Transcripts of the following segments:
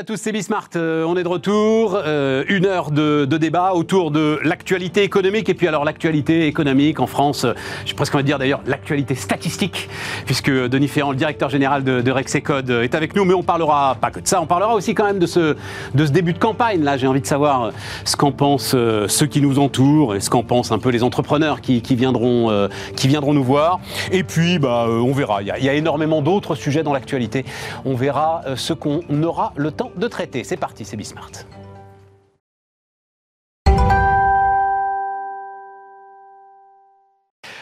à tous, c'est Bismart. Euh, on est de retour. Euh, une heure de, débat autour de l'actualité économique. Et puis alors l'actualité économique en France, euh, j'ai presque envie de dire d'ailleurs l'actualité statistique, puisque Denis Ferrand, le directeur général de, de Rexecode, est avec nous. Mais on parlera pas que de ça, on parlera aussi quand même de ce, début de campagne. Là, j'ai envie de savoir ce qu'en pensent ceux qui nous entourent et ce qu'en pensent un peu les entrepreneurs qui, viendront, nous voir. Et puis, bah, on verra. Il y a énormément d'autres sujets dans l'actualité. On verra ce qu'on aura le temps de traiter. C'est parti, c'est Bismart.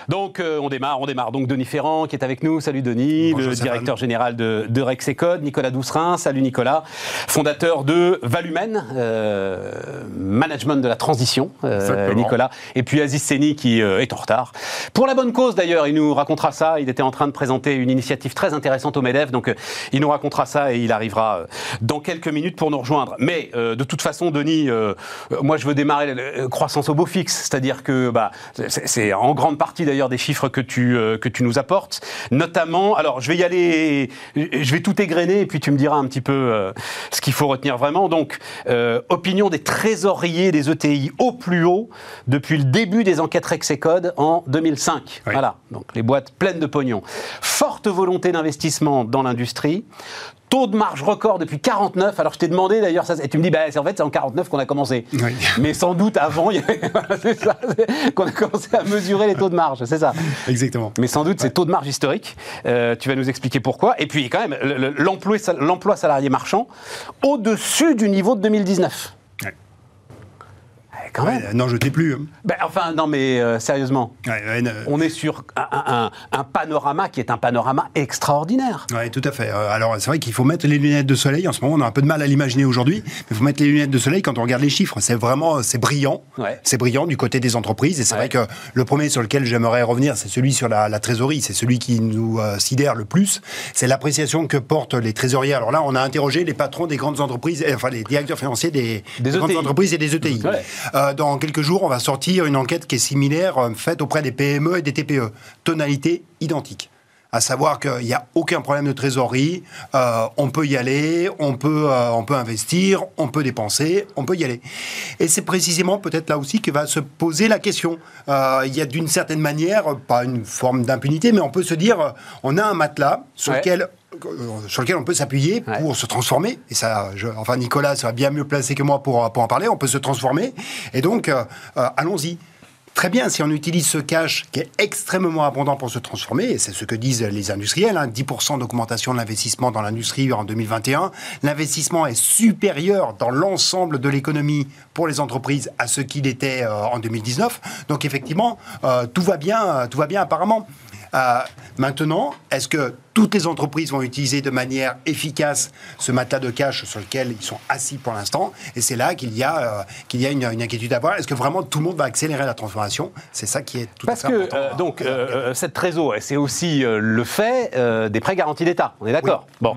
Donc euh, on démarre, on démarre. Donc Denis Ferrand qui est avec nous. Salut Denis, le directeur général de, de Rexecode. Nicolas Doucerin, salut Nicolas. Fondateur de Valumen, euh, management de la transition, euh, Nicolas. Et puis Aziz Seni qui est en retard. Pour la bonne cause d'ailleurs, il nous racontera ça. Il était en train de présenter une initiative très intéressante au MEDEF. Donc il nous racontera ça et il arrivera dans quelques minutes pour nous rejoindre. Mais de toute façon, Denis, moi je veux démarrer la croissance au beau fixe. C'est-à-dire que bah, c'est en grande partie d'ailleurs des chiffres que tu, euh, que tu nous apportes. Notamment, alors je vais y aller, je vais tout égrener et puis tu me diras un petit peu euh, ce qu'il faut retenir vraiment. Donc, euh, opinion des trésoriers des ETI au plus haut depuis le début des enquêtes Rexecode en 2005. Voilà, donc les boîtes pleines de pognon. Forte volonté d'investissement dans l'industrie, taux de marge record depuis 49. Alors je t'ai demandé d'ailleurs ça, et tu me dis, bah, en fait c'est en 49 qu'on a commencé. Mais sans doute avant, c'est ça, qu'on a commencé à mesurer les taux de marge, c'est ça. Exactement. Mais sans doute c'est taux de marge historique. Euh, tu vas nous expliquer pourquoi. Et puis quand même, l'emploi salarié marchand au-dessus du niveau de 2019 non, je t'ai plus. Hein. Ben, enfin, non, mais euh, sérieusement, on est sur un, panorama qui est un panorama extraordinaire. Oui, tout à fait. Euh, alors, c'est vrai qu'il faut mettre les lunettes de soleil. En ce moment, on a un peu de mal à l'imaginer aujourd'hui, mais il faut mettre les lunettes de soleil quand on regarde les chiffres. C'est vraiment, c'est brillant. C'est brillant du côté des entreprises. Et c'est vrai que le premier sur lequel j'aimerais revenir, c'est celui sur la, trésorerie. C'est celui qui nous euh, sidère le plus. C'est l'appréciation que portent les trésoriers. Alors là, on a interrogé les patrons des grandes entreprises, enfin les directeurs financiers des, grandes e entreprises et des ETI. Euh, dans quelques jours, on va sortir une enquête qui est similaire, euh, faite auprès des PME et des TPE. Tonalité identique à savoir qu'il n'y a aucun problème de trésorerie, euh, on peut y aller, on peut, on peut investir, on peut dépenser, on peut y aller. Et c'est précisément peut-être là aussi que va se poser la question. il y a d'une certaine manière, pas une forme d'impunité, mais on peut se dire, on a un matelas sur lequel sur lequel on peut s'appuyer pour se transformer. Et ça, enfin Nicolas sera bien mieux placé que moi pour, pour en parler. On peut se transformer. Et donc, euh, euh, allons-y. Très bien, si on utilise ce cash qui est extrêmement abondant pour se transformer, et c'est ce que disent les industriels, 10% hein, d'augmentation de l'investissement dans l'industrie en 2021, l'investissement est supérieur dans l'ensemble de l'économie pour les entreprises à ce qu'il était euh, en 2019. Donc effectivement, tout va bien, tout va bien apparemment. maintenant, est-ce que toutes les entreprises vont utiliser de manière efficace ce matelas de cash sur lequel ils sont assis pour l'instant. Et c'est là qu'il y a, euh, qu'il y a une, inquiétude à avoir. Est-ce que vraiment tout le monde va accélérer la transformation? C'est ça qui est tout Parce à fait que, euh, donc, euh, cette trésor, c'est aussi le fait des prêts garantis d'État. On est d'accord? Bon.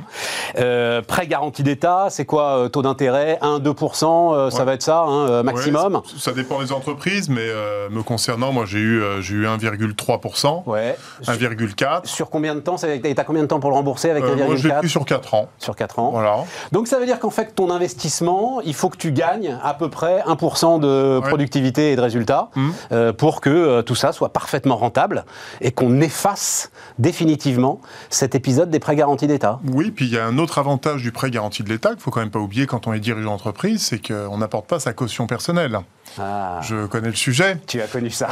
prêts garantis d'État, c'est quoi Taux d'intérêt? 1-2%, ça va être ça, hein, maximum? Ça dépend des entreprises, mais me concernant, moi j'ai eu, j'ai eu 1,3%, ouais. 1,4%. Sur combien de temps ça a été combien de temps pour le rembourser avec 1,4 euh, Moi, je l'ai pris sur 4 ans. Sur 4 ans. Voilà. Donc, ça veut dire qu'en fait, ton investissement, il faut que tu gagnes à peu près 1% de productivité et de résultats mmh. euh, pour que euh, tout ça soit parfaitement rentable et qu'on efface définitivement cet épisode des prêts garantis d'État. Oui, puis il y a un autre avantage du prêt garanti de l'État qu'il faut quand même pas oublier quand on est dirigeant d'entreprise, c'est qu'on n'apporte pas sa caution personnelle. Ah. Je connais le sujet. Tu as connu ça.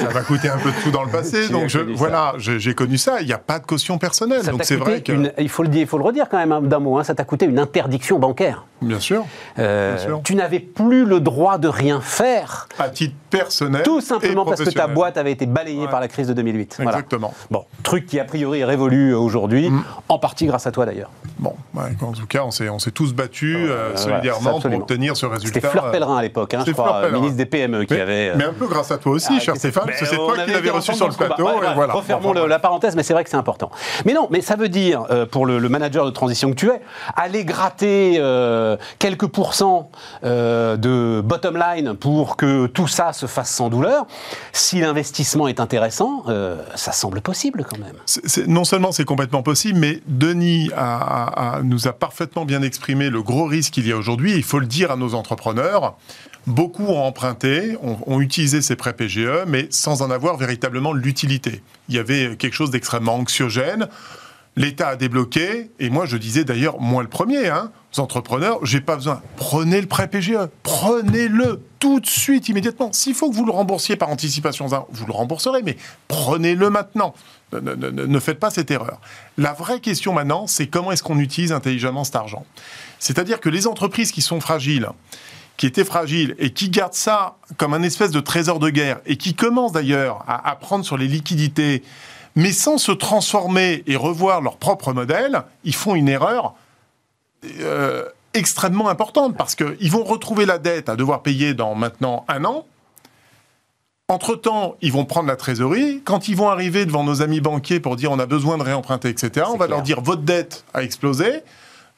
ça va coûter un peu de tout dans le passé. donc je, voilà, j'ai connu ça. Il n'y a pas de caution personnelle. donc c'est vrai que... il, faut le dire, il faut le redire quand même hein, d'un mot. Hein, ça t'a coûté une interdiction bancaire. Bien sûr. Euh, tu n'avais plus le droit de rien faire. À titre personnel. Tout simplement parce que ta boîte avait été balayée par la crise de 2008. Exactement. Bon, truc qui a priori est révolu aujourd'hui, mm. en partie grâce à toi d'ailleurs. Bon, en tout cas, on s'est tous battus euh, solidairement pour obtenir ce résultat. C'était Fleur Pellerin à l'époque, hein, je crois, ministre des PME qui avait. Mais un peu grâce à toi aussi, ah, cher Stéphane, parce que c'est toi qui l'avais reçu sur le plateau. Refermons la parenthèse, mais c'est vrai que c'est important. Mais non, mais ça veut dire, pour le, manager de transition que tu es, aller gratter quelques pourcents de bottom line pour que tout ça se fasse sans douleur, si l'investissement est intéressant, ça semble possible quand même. non seulement c'est complètement possible, mais Denis nous a parfaitement bien exprimé le gros risque qu'il y a aujourd'hui. Il faut le dire à nos entrepreneurs. Beaucoup ont emprunté, ont, utilisé ces prêts PGE, mais sans en avoir véritablement l'utilité. Il y avait quelque chose d'extrêmement anxiogène. L'État a débloqué, et moi je disais d'ailleurs, moi le premier, hein, aux entrepreneurs, j'ai pas besoin. Prenez le prêt PGE, prenez-le tout de suite, immédiatement. S'il faut que vous le remboursiez par anticipation, vous le rembourserez, mais prenez-le maintenant. Ne, ne, faites pas cette erreur. La vraie question maintenant, c'est comment est-ce qu'on utilise intelligemment cet argent? C'est-à-dire que les entreprises qui sont fragiles, qui étaient fragiles et qui gardent ça comme un espèce de trésor de guerre et qui commencent d'ailleurs à, prendre sur les liquidités, mais sans se transformer et revoir leur propre modèle, ils font une erreur euh, extrêmement importante parce qu'ils vont retrouver la dette à devoir payer dans maintenant un an. Entre-temps, ils vont prendre la trésorerie. Quand ils vont arriver devant nos amis banquiers pour dire on a besoin de réemprunter, etc., on va leur dire votre dette a explosé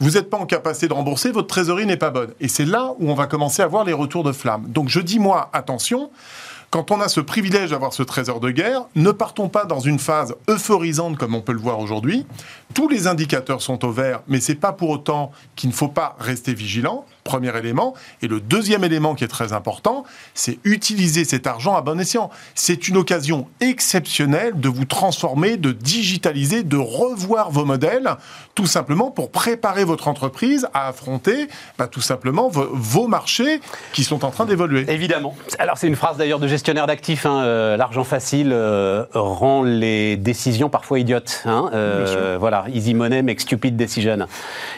vous n'êtes pas en capacité de rembourser, votre trésorerie n'est pas bonne. Et c'est là où on va commencer à voir les retours de flamme. Donc je dis moi, attention, quand on a ce privilège d'avoir ce trésor de guerre, ne partons pas dans une phase euphorisante comme on peut le voir aujourd'hui. Tous les indicateurs sont au vert, mais c'est pas pour autant qu'il ne faut pas rester vigilant premier élément. Et le deuxième élément qui est très important, c'est utiliser cet argent à bon escient. C'est une occasion exceptionnelle de vous transformer, de digitaliser, de revoir vos modèles, tout simplement pour préparer votre entreprise à affronter bah, tout simplement vos, marchés qui sont en train d'évoluer. Évidemment. Alors c'est une phrase d'ailleurs de gestionnaire d'actifs. Hein, euh, l'argent facile euh, rend les décisions parfois idiotes. Hein, euh, voilà, easy money makes stupid decision.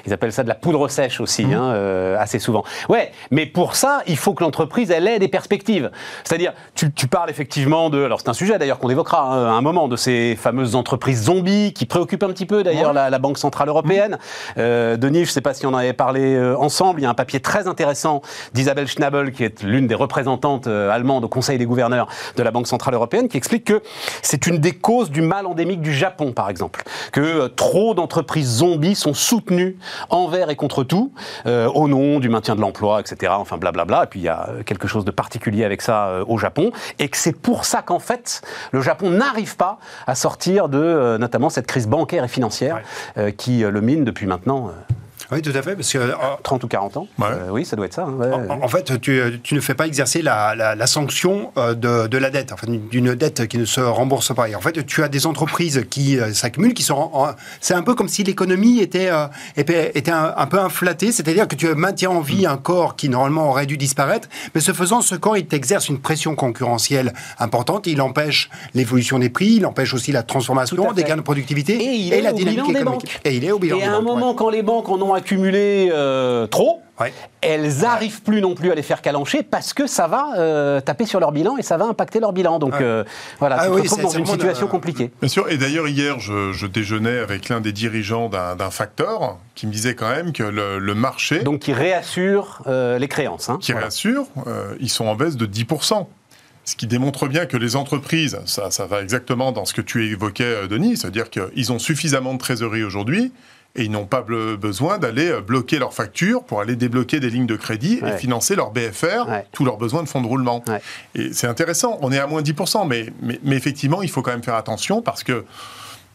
Ils appellent ça de la poudre sèche aussi, mmh. hein, assez souvent. Ouais, mais pour ça, il faut que l'entreprise, elle ait des perspectives. C'est-à-dire, tu, parles effectivement de... Alors c'est un sujet d'ailleurs qu'on évoquera hein, à un moment, de ces fameuses entreprises zombies qui préoccupent un petit peu d'ailleurs la, Banque Centrale Européenne. Euh, Denis, je ne sais pas si on en avait parlé euh, ensemble, il y a un papier très intéressant d'Isabelle Schnabel, qui est l'une des représentantes euh, allemandes au Conseil des gouverneurs de la Banque Centrale Européenne, qui explique que c'est une des causes du mal endémique du Japon, par exemple. Que trop d'entreprises zombies sont soutenues envers et contre tout, au nom du maintien de l'emploi, etc. Enfin, blablabla. Et puis il y a quelque chose de particulier avec ça euh, au Japon. Et que c'est pour ça qu'en fait, le Japon n'arrive pas à sortir de euh, notamment cette crise bancaire et financière euh, qui le mine depuis maintenant oui, tout à fait. Parce que, 30 euh, ou 40 ans euh, Oui, ça doit être ça. Hein, en, fait, tu, tu, ne fais pas exercer la, la, sanction euh, de, de, la dette, enfin, d'une dette qui ne se rembourse pas. Et en fait, tu as des entreprises qui s'accumulent, qui sont. C'est un peu comme si l'économie était, était un, peu inflatée, c'est-à-dire que tu maintiens en vie un corps qui normalement aurait dû disparaître, mais ce faisant, ce corps, il t'exerce une pression concurrentielle importante, il empêche l'évolution des prix, il empêche aussi la transformation, des gains de productivité et, la dynamique économique. Et il est au bilan Et à un moment, quand les banques en ont accumuler euh, trop, elles n'arrivent plus non plus à les faire calancher parce que ça va euh, taper sur leur bilan et ça va impacter leur bilan. Donc euh, voilà, ah, tu te dans une situation compliquée. Bien sûr, et d'ailleurs hier, je, déjeunais avec l'un des dirigeants d'un facteur qui me disait quand même que le, marché... Donc qui réassure les créances. Hein, qui réassure, ils sont en baisse de 10%. Ce qui démontre bien que les entreprises, ça, ça va exactement dans ce que tu évoquais, Denis, c'est-à-dire qu'ils ont suffisamment de trésorerie aujourd'hui et ils n'ont pas besoin d'aller euh, bloquer leurs factures pour aller débloquer des lignes de crédit et financer leur BFR, tous leurs besoins de fonds de roulement. Et c'est intéressant, on est à moins 10%, mais, mais, effectivement, il faut quand même faire attention parce que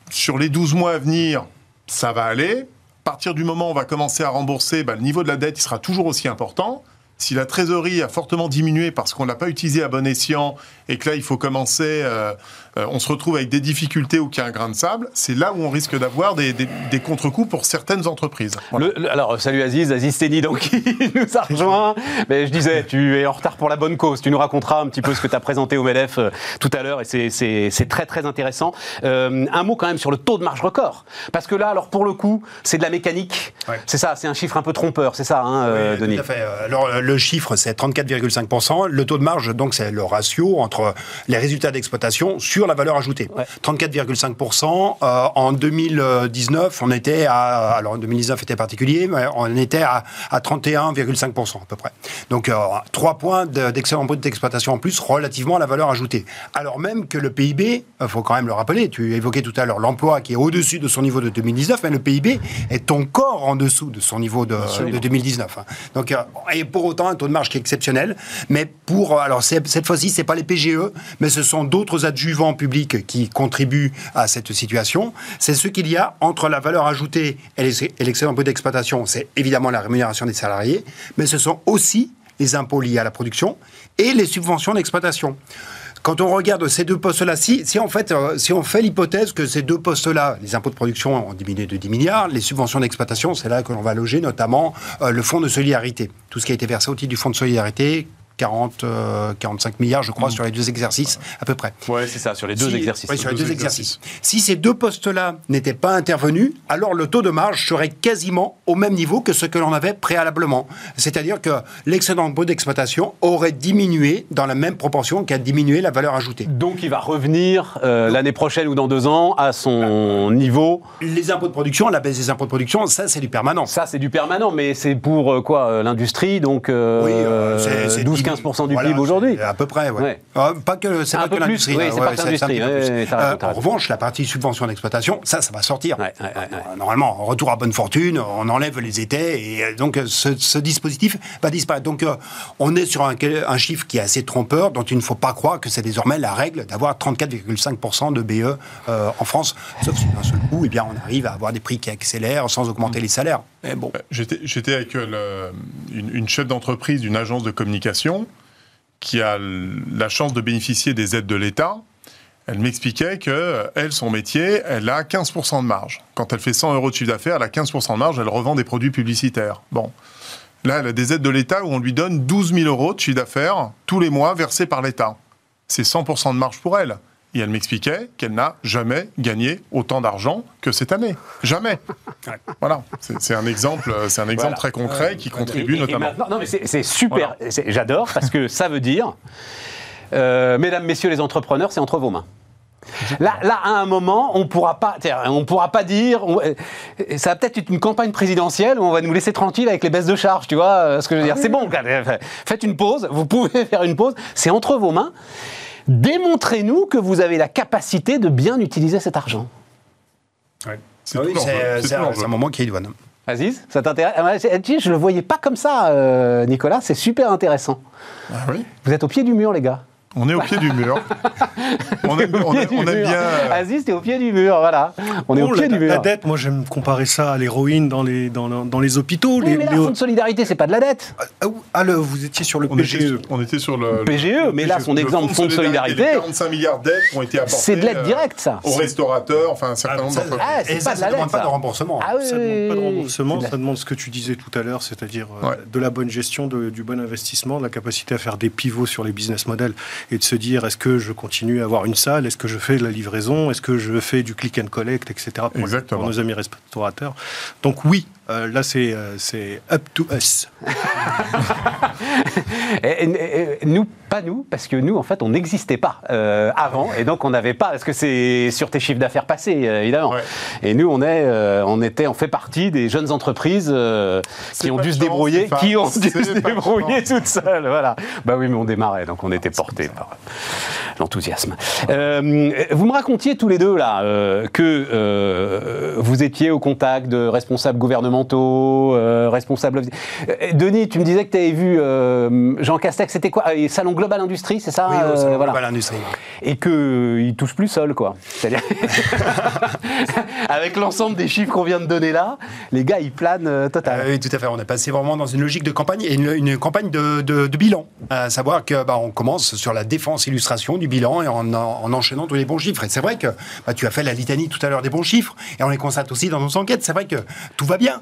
sur les 12 mois à venir, ça va aller. À partir du moment où on va commencer à rembourser, bah, le niveau de la dette il sera toujours aussi important. Si la trésorerie a fortement diminué parce qu'on ne l'a pas utilisé à bon escient et que là, il faut commencer, euh, euh, on se retrouve avec des difficultés ou qu'il y a un grain de sable, c'est là où on risque d'avoir des, des, contre-coups pour certaines entreprises. alors, salut Aziz, Aziz Teni, donc, qui nous a rejoint. Mais je disais, tu es en retard pour la bonne cause. Tu nous raconteras un petit peu ce que tu as présenté au MEDEF euh, tout à l'heure, et c'est très, très intéressant. un mot quand même sur le taux de marge record. Parce que là, alors, pour le coup, c'est de la mécanique. C'est ça, c'est un chiffre un peu trompeur, c'est ça, hein, Denis Tout à fait. Alors, le chiffre, c'est 34,5%. Le taux de marge, donc, c'est le ratio entre entre les résultats d'exploitation sur la valeur ajoutée. 34,5%. Euh, en 2019, on était à, alors en 2019 était particulier, mais on était à, 31,5% à peu près. Donc 3 euh, points d'excédent brut d'exploitation en plus relativement à la valeur ajoutée. Alors même que le PIB, il faut quand même le rappeler, tu évoquais tout à l'heure l'emploi qui est au-dessus de son niveau de 2019, mais le PIB est encore en dessous de son niveau de, de 2019. Hein. Donc, euh, et pour autant, un taux de marge qui est exceptionnel. Mais pour, alors cette fois-ci, c'est pas les PGE, mais ce sont d'autres adjuvants publics qui contribuent à cette situation. C'est ce qu'il y a entre la valeur ajoutée et l'excédent brut d'exploitation. C'est évidemment la rémunération des salariés, mais ce sont aussi les impôts liés à la production et les subventions d'exploitation quand on regarde ces deux postes-là, si, si, en fait, euh, si on fait l'hypothèse que ces deux postes-là, les impôts de production ont diminué de 10 milliards, les subventions d'exploitation, c'est là que l'on va loger notamment euh, le fonds de solidarité. Tout ce qui a été versé au titre du fonds de solidarité, 40, 45 euh, milliards, je crois, mm. sur les deux exercices, à peu près. Oui, c'est ça, sur les deux exercices. sur les deux, exercices. Si ces deux postes-là n'étaient pas intervenus, alors le taux de marge serait quasiment au même niveau que ce que l'on avait préalablement. C'est-à-dire que l'excédent brut d'exploitation aurait diminué dans la même proportion qu'a diminué la valeur ajoutée. Donc il va revenir euh, l'année prochaine ou dans deux ans à son niveau. Les impôts de production, la baisse des impôts de production, ça c'est du permanent. Ça c'est du permanent, mais c'est pour euh, quoi L'industrie, donc oui, c'est 12 15% du PIB aujourd'hui. À peu près, oui. Ah, pas que, c'est pas que l'industrie. Oui, l'industrie. en revanche, la partie subvention d'exploitation, ça, ça va sortir. Normalement, retour à bonne fortune, on enlève les étais et euh, donc ce, dispositif va disparaître. Donc euh, on est sur un, chiffre qui est assez trompeur, dont il ne faut pas croire que c'est désormais la règle d'avoir 34,5% de BE euh, en France, sauf si d'un seul coup, eh bien, on arrive à avoir des prix qui accélèrent sans augmenter les salaires. Bon. J'étais avec une chef d'entreprise d'une agence de communication qui a la chance de bénéficier des aides de l'État, elle m'expliquait que elle, son métier, elle a 15% de marge. Quand elle fait 100 euros de chiffre d'affaires, elle a 15% de marge, elle revend des produits publicitaires. Bon. Là, elle a des aides de l'État où on lui donne 12 000 euros de chiffre d'affaires tous les mois versés par l'État. C'est 100% de marge pour elle. Et elle m'expliquait qu'elle n'a jamais gagné autant d'argent que cette année. Jamais. Voilà. C'est un exemple, c'est un exemple très concret qui contribue notamment. non, mais c'est super. J'adore parce que ça veut dire, euh, mesdames, messieurs les entrepreneurs, c'est entre vos mains. Là, là, à un moment, on pourra pas, on pourra pas dire. Euh, ça va peut-être être une campagne présidentielle où on va nous laisser tranquille avec les baisses de charges, tu vois euh, ce que je veux dire. C'est bon, faites une pause. Vous pouvez faire une pause. C'est entre vos mains. Démontrez-nous que vous avez la capacité de bien utiliser cet argent. C'est un moment qui est douane. Aziz, ça t'intéresse? Ah, Je ne le voyais pas comme ça, euh, Nicolas. C'est super intéressant. Ah vous êtes au pied du mur, les gars. On est au pied du mur. on aime, bien. Euh, Aziz, t'es au pied du mur, voilà. On est au pied du mur. La dette, moi j'aime comparer ça à l'héroïne dans les, dans, dans les hôpitaux. Oui, mais là, fonds de solidarité, c'est pas de la dette. Ah, ah vous étiez sur le on PGE. Était, on était sur le. PGE, mais là, son exemple fonds de solidarité. 45 milliards d'aides ont été apportés. C'est de l'aide directe, ça. Aux restaurateurs, enfin un certain nombre d'entreprises. Ah, c'est pas de la dette. pas de remboursement. Ah, ça demande pas de remboursement, ça demande ce que tu disais tout à l'heure, c'est-à-dire euh, de la bonne gestion, du bon investissement, de la capacité à faire des pivots sur les business models et de se dire est-ce que je continue à avoir une salle? Est-ce que je fais de la livraison? Est-ce que je fais du click and collect, etc. pour, nos amis restaurateurs? Donc oui, euh, là c'est euh, c'est up to us. nous, pas nous, parce que nous, en fait, on n'existait pas euh, avant, et donc on n'avait pas, parce que c'est sur tes chiffres d'affaires passés, évidemment. Et nous, on est, on était, on fait partie des jeunes entreprises qui ont dû se débrouiller, qui ont dû se débrouiller toutes seules, voilà. Bah oui, mais on démarrait, donc on était portés par l'enthousiasme. Euh, vous me racontiez tous les deux là euh, que euh, vous étiez au contact de responsables gouvernementaux, responsables. Denis, tu me disais que tu avais vu Jean Castex, c'était quoi? Salon Global Industrie, c'est ça Oui, Salon Global Industrie. Et qu'il touche plus seul, quoi. C'est-à-dire avec l'ensemble des chiffres qu'on vient de donner là, les gars, ils planent total. oui, tout à fait. On est passé vraiment dans une logique de campagne et une, campagne de, bilan. À savoir que bah, on commence sur la défense illustration du bilan et en, enchaînant tous les bons chiffres. Et c'est vrai que bah, tu as fait la litanie tout à l'heure des bons chiffres, et on les constate aussi dans nos enquêtes. C'est vrai que tout va bien.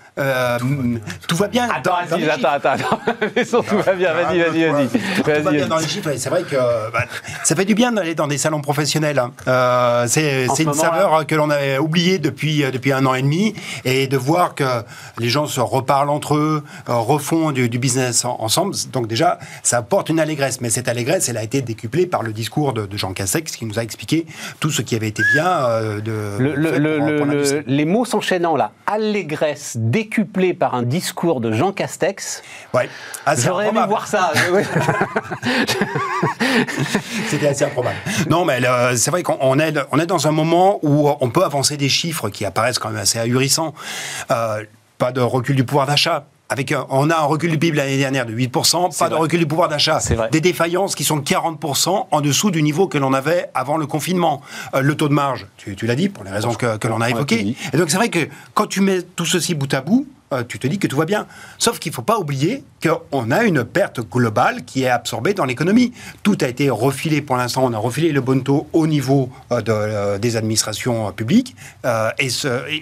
Euh, tout va bien. Attends, attends, attends, attends. tout va bien. Vas-y, vas-y, vas-y. Tout, va bien dans les chiffres. C'est vrai que bah, ça fait du bien d'aller dans des salons professionnels. Hein. Euh, c'est une saveur que l'on avait oubliée depuis, euh, depuis un an et demi. Et de voir que les gens se reparlent entre eux, refont du, business ensemble. Donc déjà, ça apporte une allégresse. Mais cette allégresse, elle a été décuplée par le discours de, Jean Castex qui nous a expliqué tout ce qui avait été bien de... les mots s'enchaînant là. Allégresse décuplée par un discours de Jean Castex. Ouais. Ah, J'aurais aimé voir ça. C'était assez improbable. Non, mais euh, c'est vrai qu'on est, on est dans un moment où on peut avancer des chiffres qui apparaissent quand même assez ahurissants. Euh, pas de recul du pouvoir d'achat, avec on a un recul du PIB l'année dernière de 8%, pas de recul du pouvoir d'achat, des défaillances qui sont de 40% en dessous du niveau que l'on avait avant le confinement. Euh, le taux de marge, tu, l'as dit, pour les raisons que, que l'on a évoquées. Et donc c'est vrai que quand tu mets tout ceci bout à bout, euh, tu te dis que tout va bien. Sauf qu'il ne faut pas oublier qu'on a une perte globale qui est absorbée dans l'économie. Tout a été refilé pour l'instant, on a refilé le bon taux au niveau euh, de, euh, des administrations publiques, et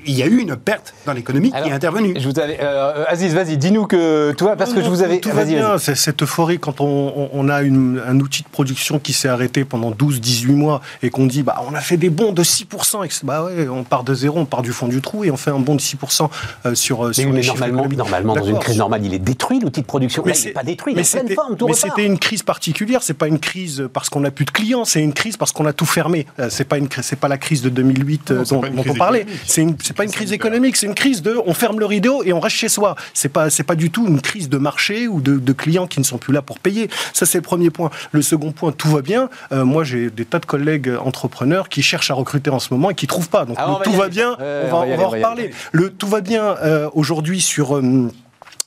il y a eu une perte dans l'économie qui est intervenue. Je vous avais, Aziz, vas-y, dis-nous que toi, parce que je vous avais... Tout va bien, c'est cette euphorie quand on, a un outil de production qui s'est arrêté pendant 12-18 mois et qu'on dit, bah, on a fait des bons de 6%, et bah ouais, on part de zéro, on part du fond du trou et on fait un bond de 6% sur, sur normalement, normalement dans une crise normale, il est détruit l'outil de production. Mais Là, il n'est pas détruit, il est pleine forme, tout Mais c'était une crise particulière, c'est pas une crise parce qu'on n'a plus de clients, c'est une crise parce qu'on a tout fermé. Euh, c'est pas une c'est pas la crise de 2008 euh, dont, on parlait. C'est pas une crise économique, c'est une crise de on ferme le rideau et on reste chez soi. C'est pas, c'est pas du tout une crise de marché ou de, clients qui ne sont plus là pour payer. Ça, c'est le premier point. Le second point, tout va bien. Euh, moi, j'ai des tas de collègues entrepreneurs qui cherchent à recruter en ce moment et qui trouvent pas. Donc, ah, tout va, bien. on va, on va, en reparler. Le tout va bien aujourd'hui sur euh,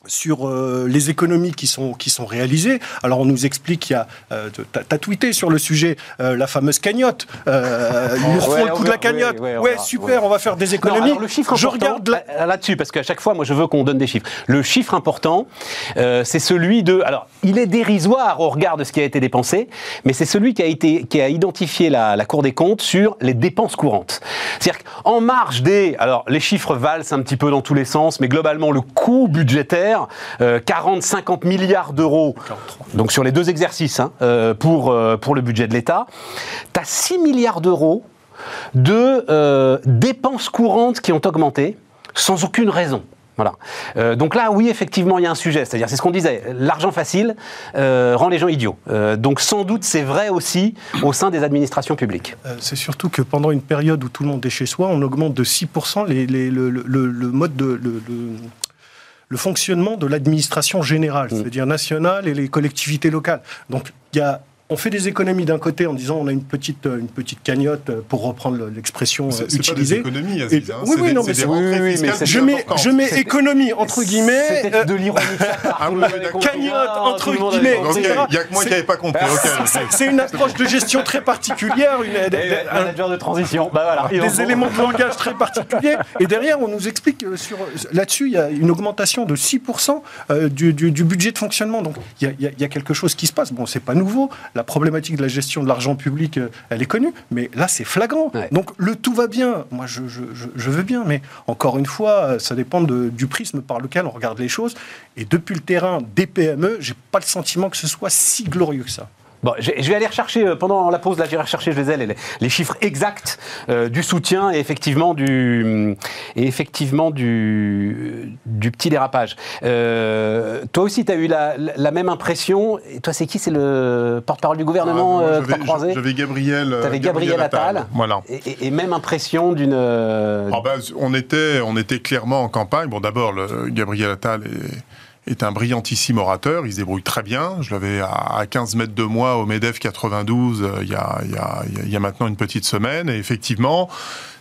sur euh, les économies qui sont, qui sont réalisées. Alors on nous explique qu'il y a, euh, tu as, tweeté sur le sujet, euh, la fameuse cagnotte. ils nous refont le coup de la cagnotte. Ouais, super, on va faire des économies. le chiffre je regarde là-dessus, parce qu'à chaque fois, moi je veux qu'on donne des chiffres. Le chiffre important, c'est celui de... Alors, il est dérisoire au regard de ce qui a été dépensé, mais c'est celui qui a, été, qui a identifié la, la Cour des comptes sur les dépenses courantes. C'est-à-dire qu'en marge des... Alors, les chiffres valent un petit peu dans tous les sens, mais globalement, le coût budgétaire 40-50 euh, milliards d'euros, donc sur les deux exercices, hein, euh, pour, euh, pour le budget de l'État. Tu as 6 milliards d'euros de dépenses courantes qui ont augmenté sans aucune raison. Voilà. donc là, oui, effectivement, il y a un sujet. C'est-à-dire, c'est ce qu'on disait, l'argent facile rend les gens idiots. donc sans doute, c'est vrai aussi au sein des administrations publiques. c'est surtout que pendant une période où tout le monde est chez soi, on augmente de 6% les, le, mode de fonctionnement de l'administration générale, mm. c'est-à-dire nationale et les collectivités locales. Donc il y a on fait des économies d'un côté en disant on a une petite, une petite cagnotte pour reprendre l'expression utilisée. Pas des économies, Aziz, hein. oui, oui, non, mais, oui, mais je mets, je mets économie entre guillemets. Euh, de l'ironie. ah, cagnotte entre guillemets. Il n'y a que moi qui n'avais pas compris. C'est une approche de gestion très particulière. Une, un manager de transition. Bah, voilà. Des éléments de langage très particuliers. Et derrière, on nous explique euh, là-dessus, il y a une augmentation de 6% euh, du, du, budget de fonctionnement. Donc il y, a, il y a quelque chose qui se passe. Bon, c'est pas nouveau. La problématique de la gestion de l'argent public, euh, elle est connue, mais là, c'est flagrant. Donc, le tout va bien. Moi, je, veux bien, mais encore une fois, euh, ça dépend du prisme par lequel on regarde les choses. Et depuis le terrain des PME, j'ai pas le sentiment que ce soit si glorieux que ça. Bon, je vais aller rechercher, euh, pendant la pause, là, j'irai rechercher, je les, les, les chiffres exacts euh, du soutien et effectivement du, et effectivement du, du petit dérapage. Euh, toi aussi, tu as eu la, la, même impression. Et toi, c'est qui? C'est le porte-parole du gouvernement ah, que tu as croisé J'avais Gabriel, Gabriel, Attal. Voilà. Et, et, même impression d'une... Ah ben, on, était, on était clairement en campagne. Bon, d'abord, Gabriel Attal est est un brillantissime orateur, il se débrouille très bien. Je l'avais à 15 mètres de moi au MEDEF 92 euh, il, y a, il, y a, maintenant une petite semaine. Et effectivement,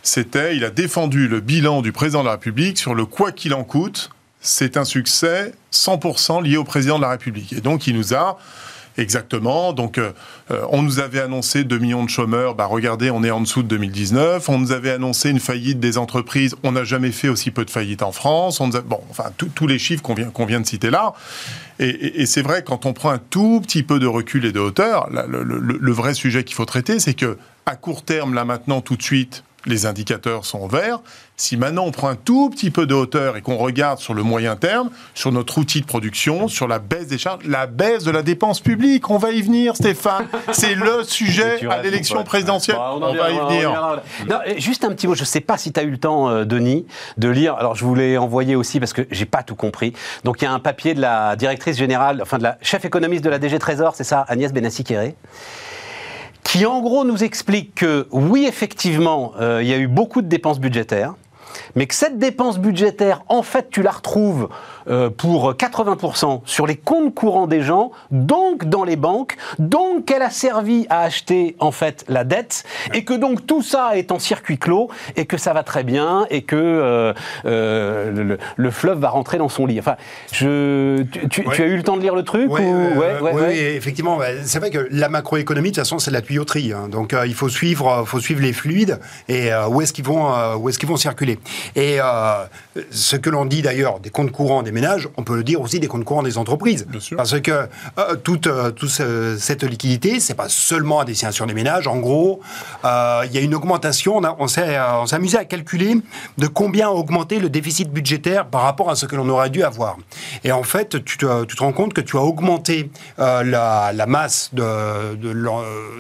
c'était, il a défendu le bilan du président de la République sur le quoi qu'il en coûte. C'est un succès 100% lié au président de la République. Et donc, il nous a Exactement. Donc, euh, euh, on nous avait annoncé 2 millions de chômeurs. Bah, regardez, on est en dessous de 2019. On nous avait annoncé une faillite des entreprises. On n'a jamais fait aussi peu de faillites en France. On bon, enfin, tous les chiffres qu'on vient, qu'on vient de citer là. Et, c'est vrai, quand on prend un tout petit peu de recul et de hauteur, le, le vrai sujet qu'il faut traiter, c'est que à court terme, là maintenant, tout de suite, les indicateurs sont verts. Si maintenant on prend un tout petit peu de hauteur et qu'on regarde sur le moyen terme, sur notre outil de production, sur la baisse des charges, la baisse de la dépense publique, on va y venir, Stéphane. C'est le sujet à l'élection présidentielle. on, va y venir. juste un petit mot, je ne sais pas si tu as eu le temps, euh, Denis, de lire. Alors je vous l'ai envoyé aussi parce que j'ai pas tout compris. Donc il y a un papier de la directrice générale, enfin de la chef économiste de la DG Trésor, c'est ça, Agnès Benassi-Kéré qui en gros nous explique que oui, effectivement, euh, il y a eu beaucoup de dépenses budgétaires, mais que cette dépense budgétaire, en fait, tu la retrouves euh, pour 80% sur les comptes courants des gens, donc dans les banques, donc qu'elle a servi à acheter en fait la dette, et que donc tout ça est en circuit clos, et que ça va très bien, et que euh, euh, le, fleuve va rentrer dans son lit. Enfin, je, tu, as eu le temps de lire le truc Oui, effectivement. C'est vrai que la macroéconomie, de toute façon, c'est la tuyauterie. Hein. donc il faut suivre, faut suivre les fluides et où est-ce qu'ils vont, où est-ce qu'ils vont circuler. Et ce que l'on dit d'ailleurs des comptes courants des ménages, on peut le dire aussi des comptes courants des entreprises. Parce que euh, toute, euh, cette liquidité, c'est pas seulement à destination des ménages. En gros, euh, il y a une augmentation. On, on s'est amusé à calculer de combien a augmenté le déficit budgétaire par rapport à ce que l'on aurait dû avoir. Et en fait, tu te, tu te rends compte que tu as augmenté la, masse de,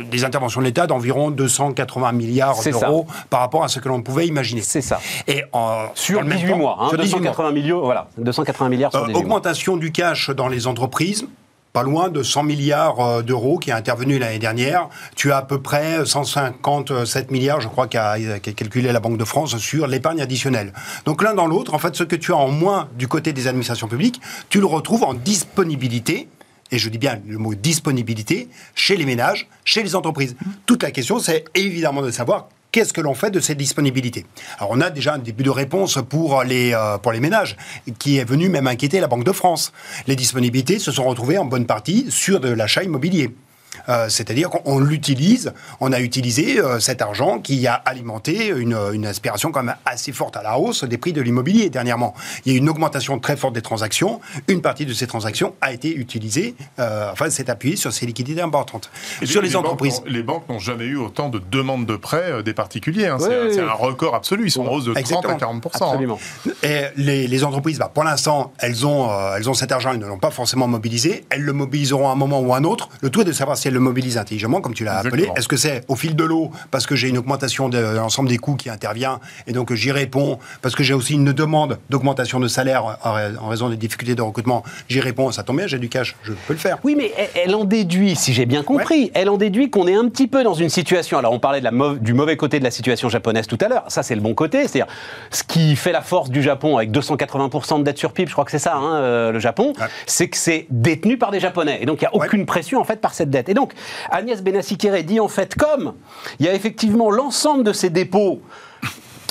des interventions de l'État d'environ 280 milliards d'euros par rapport à ce que l'on pouvait imaginer. C'est ça. Et sur 18 mois, hein, 280 millions, voilà, 280 milliards sur euh, Augmentation du cash dans les entreprises, pas loin de 100 milliards euh, d'euros qui est intervenu l'année dernière. Tu as à peu près 157 milliards, je crois, qu'a calculé la Banque de France sur l'épargne additionnelle. Donc l'un dans l'autre, en fait, ce que tu as en moins du côté des administrations publiques, tu le retrouves en disponibilité et je dis bien le mot disponibilité, chez les ménages, chez les entreprises. Toute la question, c'est évidemment de savoir qu'est-ce que l'on fait de ces disponibilités Alors on a déjà un début de réponse pour les, euh, pour les ménages, qui est venu même inquiéter la Banque de France. Les disponibilités se sont retrouvées en bonne partie sur de l'achat immobilier. Euh, c'est-à-dire qu'on l'utilise, on a utilisé euh, cet argent qui a alimenté une, une, aspiration quand même assez forte à la hausse des prix de l'immobilier dernièrement. Il y a eu une augmentation très forte des transactions. Une partie de ces transactions a été utilisée, euh, enfin s'est appuyée sur ces liquidités importantes. sur les, entreprises. les banques n'ont jamais eu autant de demandes de prêts des particuliers. Hein. c'est un record absolu. Ils sont en hausse de 30 à 40 hein. Absolument. Et les, les, entreprises, bah, pour l'instant, elles ont, elles ont cet argent, elles ne l'ont pas forcément mobilisé. Elles le mobiliseront à un moment ou à un autre. Le tout est de savoir si elles le mobilise intelligemment, comme tu l'as appelé. Est-ce que c'est au fil de l'eau, parce que j'ai une augmentation de l'ensemble des coûts qui intervient, et donc j'y réponds, parce que j'ai aussi une demande d'augmentation de salaire en raison des difficultés de recrutement, j'y réponds, ça tombe bien, j'ai du cash, je peux le faire. Oui, mais elle en déduit, si j'ai bien compris, elle en déduit qu'on est un petit peu dans une situation, alors on parlait de la du mauvais côté de la situation japonaise tout à l'heure, ça c'est le bon côté, c'est-à-dire ce qui fait la force du Japon avec 280% de dette sur PIB, je crois que c'est ça, hein, euh, le Japon, c'est que c'est détenu par des Japonais, et donc il n'y a aucune pression en fait par cette dette. Et donc, Agnès Benassi-Kéré dit en fait comme il y a effectivement l'ensemble de ces dépôts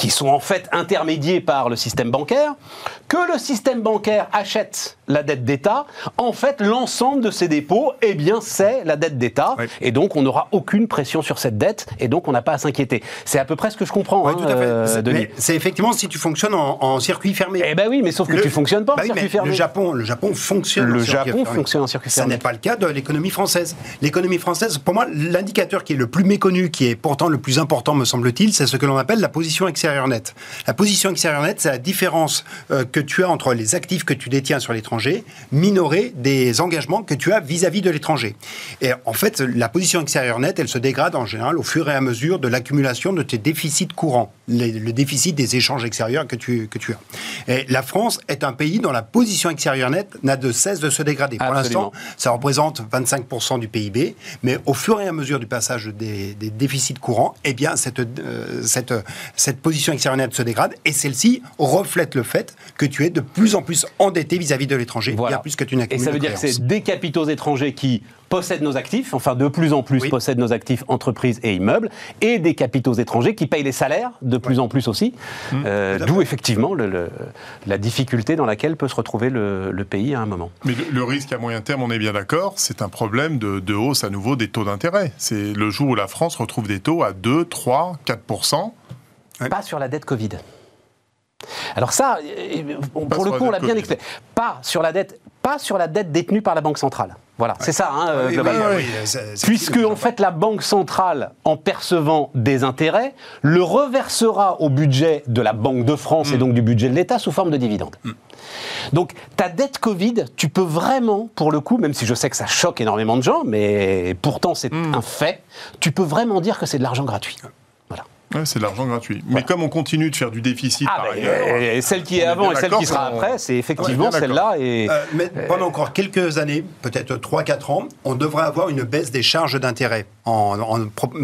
qui sont en fait intermédiés par le système bancaire, que le système bancaire achète la dette d'État, en fait, l'ensemble de ces dépôts, eh bien, c'est la dette d'État. Et donc, on n'aura aucune pression sur cette dette, et donc, on n'a pas à s'inquiéter. C'est à peu près ce que je comprends, hein, euh, c'est effectivement si tu fonctionnes en, circuit fermé. Eh ben oui, mais sauf que tu tu fonctionnes pas en bah circuit fermé. Le Japon, le Japon fonctionne. Le en Japon fonctionne en circuit fermé. Ça n'est pas le cas de l'économie française. L'économie française, pour moi, l'indicateur qui est le plus méconnu, qui est pourtant le plus important, me semble-t-il, c'est ce que l'on appelle la position extérieure nette. La position extérieure nette, c'est la différence euh, que tu as entre les actifs que tu détiens sur l'étranger minorer des engagements que tu as vis-à-vis de l'étranger. Et en fait, la position extérieure nette, elle se dégrade en général au fur et à mesure de l'accumulation de tes déficits courants, le déficit des échanges extérieurs que tu, que tu as. Et la France est un pays dont la position extérieure nette n'a de cesse de se dégrader. Pour l'instant, ça représente 25% du PIB, mais au fur et à mesure du passage des, déficits courants, eh bien, cette, euh, cette, cette position extérieure nette se dégrade et celle-ci reflète le fait que tu es de plus en plus endetté vis-à-vis de l'étranger. Voilà plus que tu Et ça veut dire que c'est des capitaux étrangers qui possèdent nos actifs, enfin de plus en plus possèdent nos actifs entreprises et immeubles, et des capitaux étrangers qui payent les salaires de plus en plus aussi, mmh. euh, d'où effectivement le, la difficulté dans laquelle peut se retrouver le, pays à un moment. Mais le, risque à moyen terme, on est bien d'accord, c'est un problème de, de, hausse à nouveau des taux d'intérêt. C'est le jour où la France retrouve des taux à 2, 3, 4 Pas sur la dette Covid. Alors ça, pour le coup, on l'a bien expliqué. Pas sur la dette, pas sur la dette détenue par la Banque centrale. Voilà, c'est ça, hein, euh, globalement. Puisque, en fait, la Banque centrale, en percevant des intérêts, le reversera au budget de la Banque de France et mm. donc du budget de l'État sous forme de dividendes. Mm. Donc, ta dette Covid, tu peux vraiment, pour le coup, même si je sais que ça choque énormément de gens, mais pourtant c'est mm. un fait, tu peux vraiment dire que c'est de l'argent gratuit c'est de l'argent gratuit. Mais comme on continue de faire du déficit ah, par et celle qui est avant et celle qui sera après, c'est effectivement celle-là. Et... Euh, mais pendant encore quelques années, peut-être 3-4 ans, on devrait avoir une baisse des charges d'intérêt. En,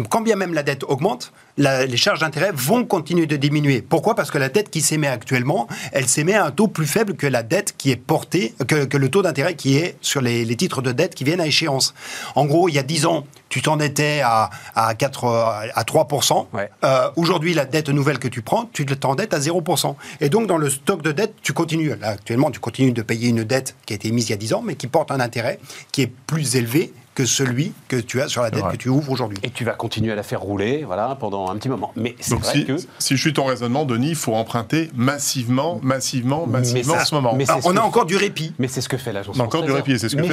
quand bien même la dette augmente, les charges d'intérêt vont continuer de diminuer. Pourquoi? Parce que la dette qui s'émet actuellement, elle s'émet à un taux plus faible que la dette qui est portée, que, le taux d'intérêt qui est sur les, titres de dette qui viennent à échéance. En gros, il y a 10 ans, tu t'en étais à, à, 4, à 3%. Euh, aujourd'hui, la dette nouvelle que tu prends, tu t'endettes à 0%. Et donc, dans le stock de dette, tu continues. Là, actuellement, tu continues de payer une dette qui a été émise il y a 10 ans, mais qui porte un intérêt qui est plus élevé que celui que tu as sur la dette que tu ouvres aujourd'hui. Et tu vas continuer à la faire rouler voilà, pendant un petit moment. Mais c'est vrai si, que... Si je suis ton raisonnement, Denis, il faut emprunter massivement, massivement, massivement en ce moment. Mais on a encore du répit. Mais c'est ce que fait l'agence France Trésor. encore du répit, c'est ce que fait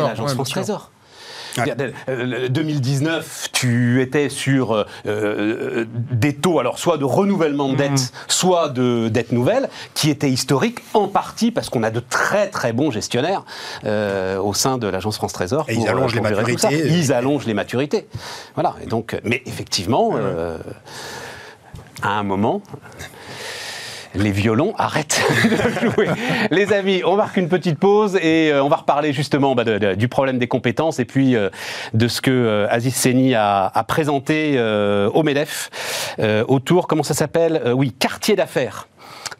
l'agence France Trésor. 2019, euh, tu étais sur euh, euh, des taux, alors soit de renouvellement de dette, mm. soit de dette nouvelle, qui étaient historiques en partie parce qu'on a de très très bons gestionnaires au sein de l'agence France Trésor. Et ils allongent les maturités. Ils allongent les maturités. Voilà. Et donc, mais effectivement, à un moment, les violons arrêtent de jouer. Les amis, on marque une petite pause et euh, on va reparler justement bah, du problème des compétences et puis euh, de ce que euh, Aziz Seni a, présenté au MEDEF autour, comment ça s'appelle Oui, quartier d'affaires.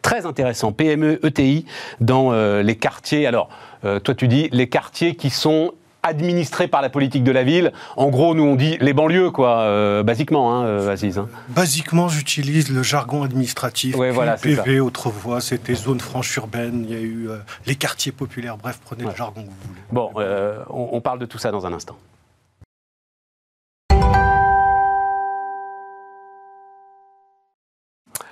Très intéressant, PME, ETI, dans les quartiers. Alors, toi tu dis les quartiers qui sont administré par la politique de la ville. En gros, nous on dit les banlieues, quoi, euh, basiquement, hein, euh, Aziz. Hein. Basiquement, j'utilise le jargon administratif. Ouais, voilà, PV, autrefois, c'était zone franche urbaine, il y a eu euh, les quartiers populaires, bref, prenez le jargon que vous voulez. Bon, on, on parle de tout ça dans un instant.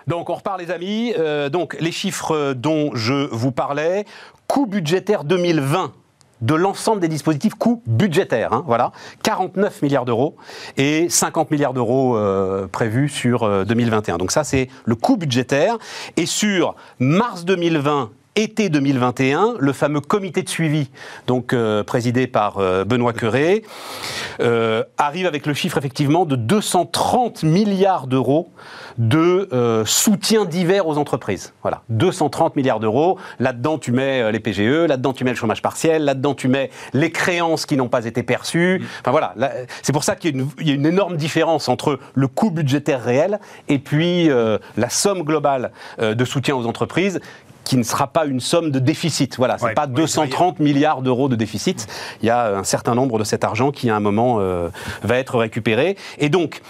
Donc on repart les amis. donc les chiffres dont je vous parlais. Coût budgétaire 2020 de l'ensemble des dispositifs coûts budgétaires. Hein, voilà, 49 milliards d'euros et 50 milliards d'euros euh, prévus sur 2021. Euh, Donc ça, c'est le coût budgétaire. Et sur mars 2020 été 2021, le fameux comité de suivi, donc euh, présidé par Benoît Curé, arrive avec le chiffre effectivement de 230 milliards d'euros de euh, soutien divers aux entreprises. Voilà, 230 milliards d'euros. Là-dedans, tu mets euh, les PGE, là-dedans, tu mets le chômage partiel, là-dedans, tu mets les créances qui n'ont pas été perçues. Enfin voilà, c'est pour ça qu'il y, a une énorme différence entre le coût budgétaire réel et puis euh, la somme globale de soutien aux entreprises qui ne sera pas une somme de déficit. Voilà, c'est pas 230 milliards d'euros de déficit. Il y a un certain nombre de cet argent qui, à un moment, va être récupéré. Et donc,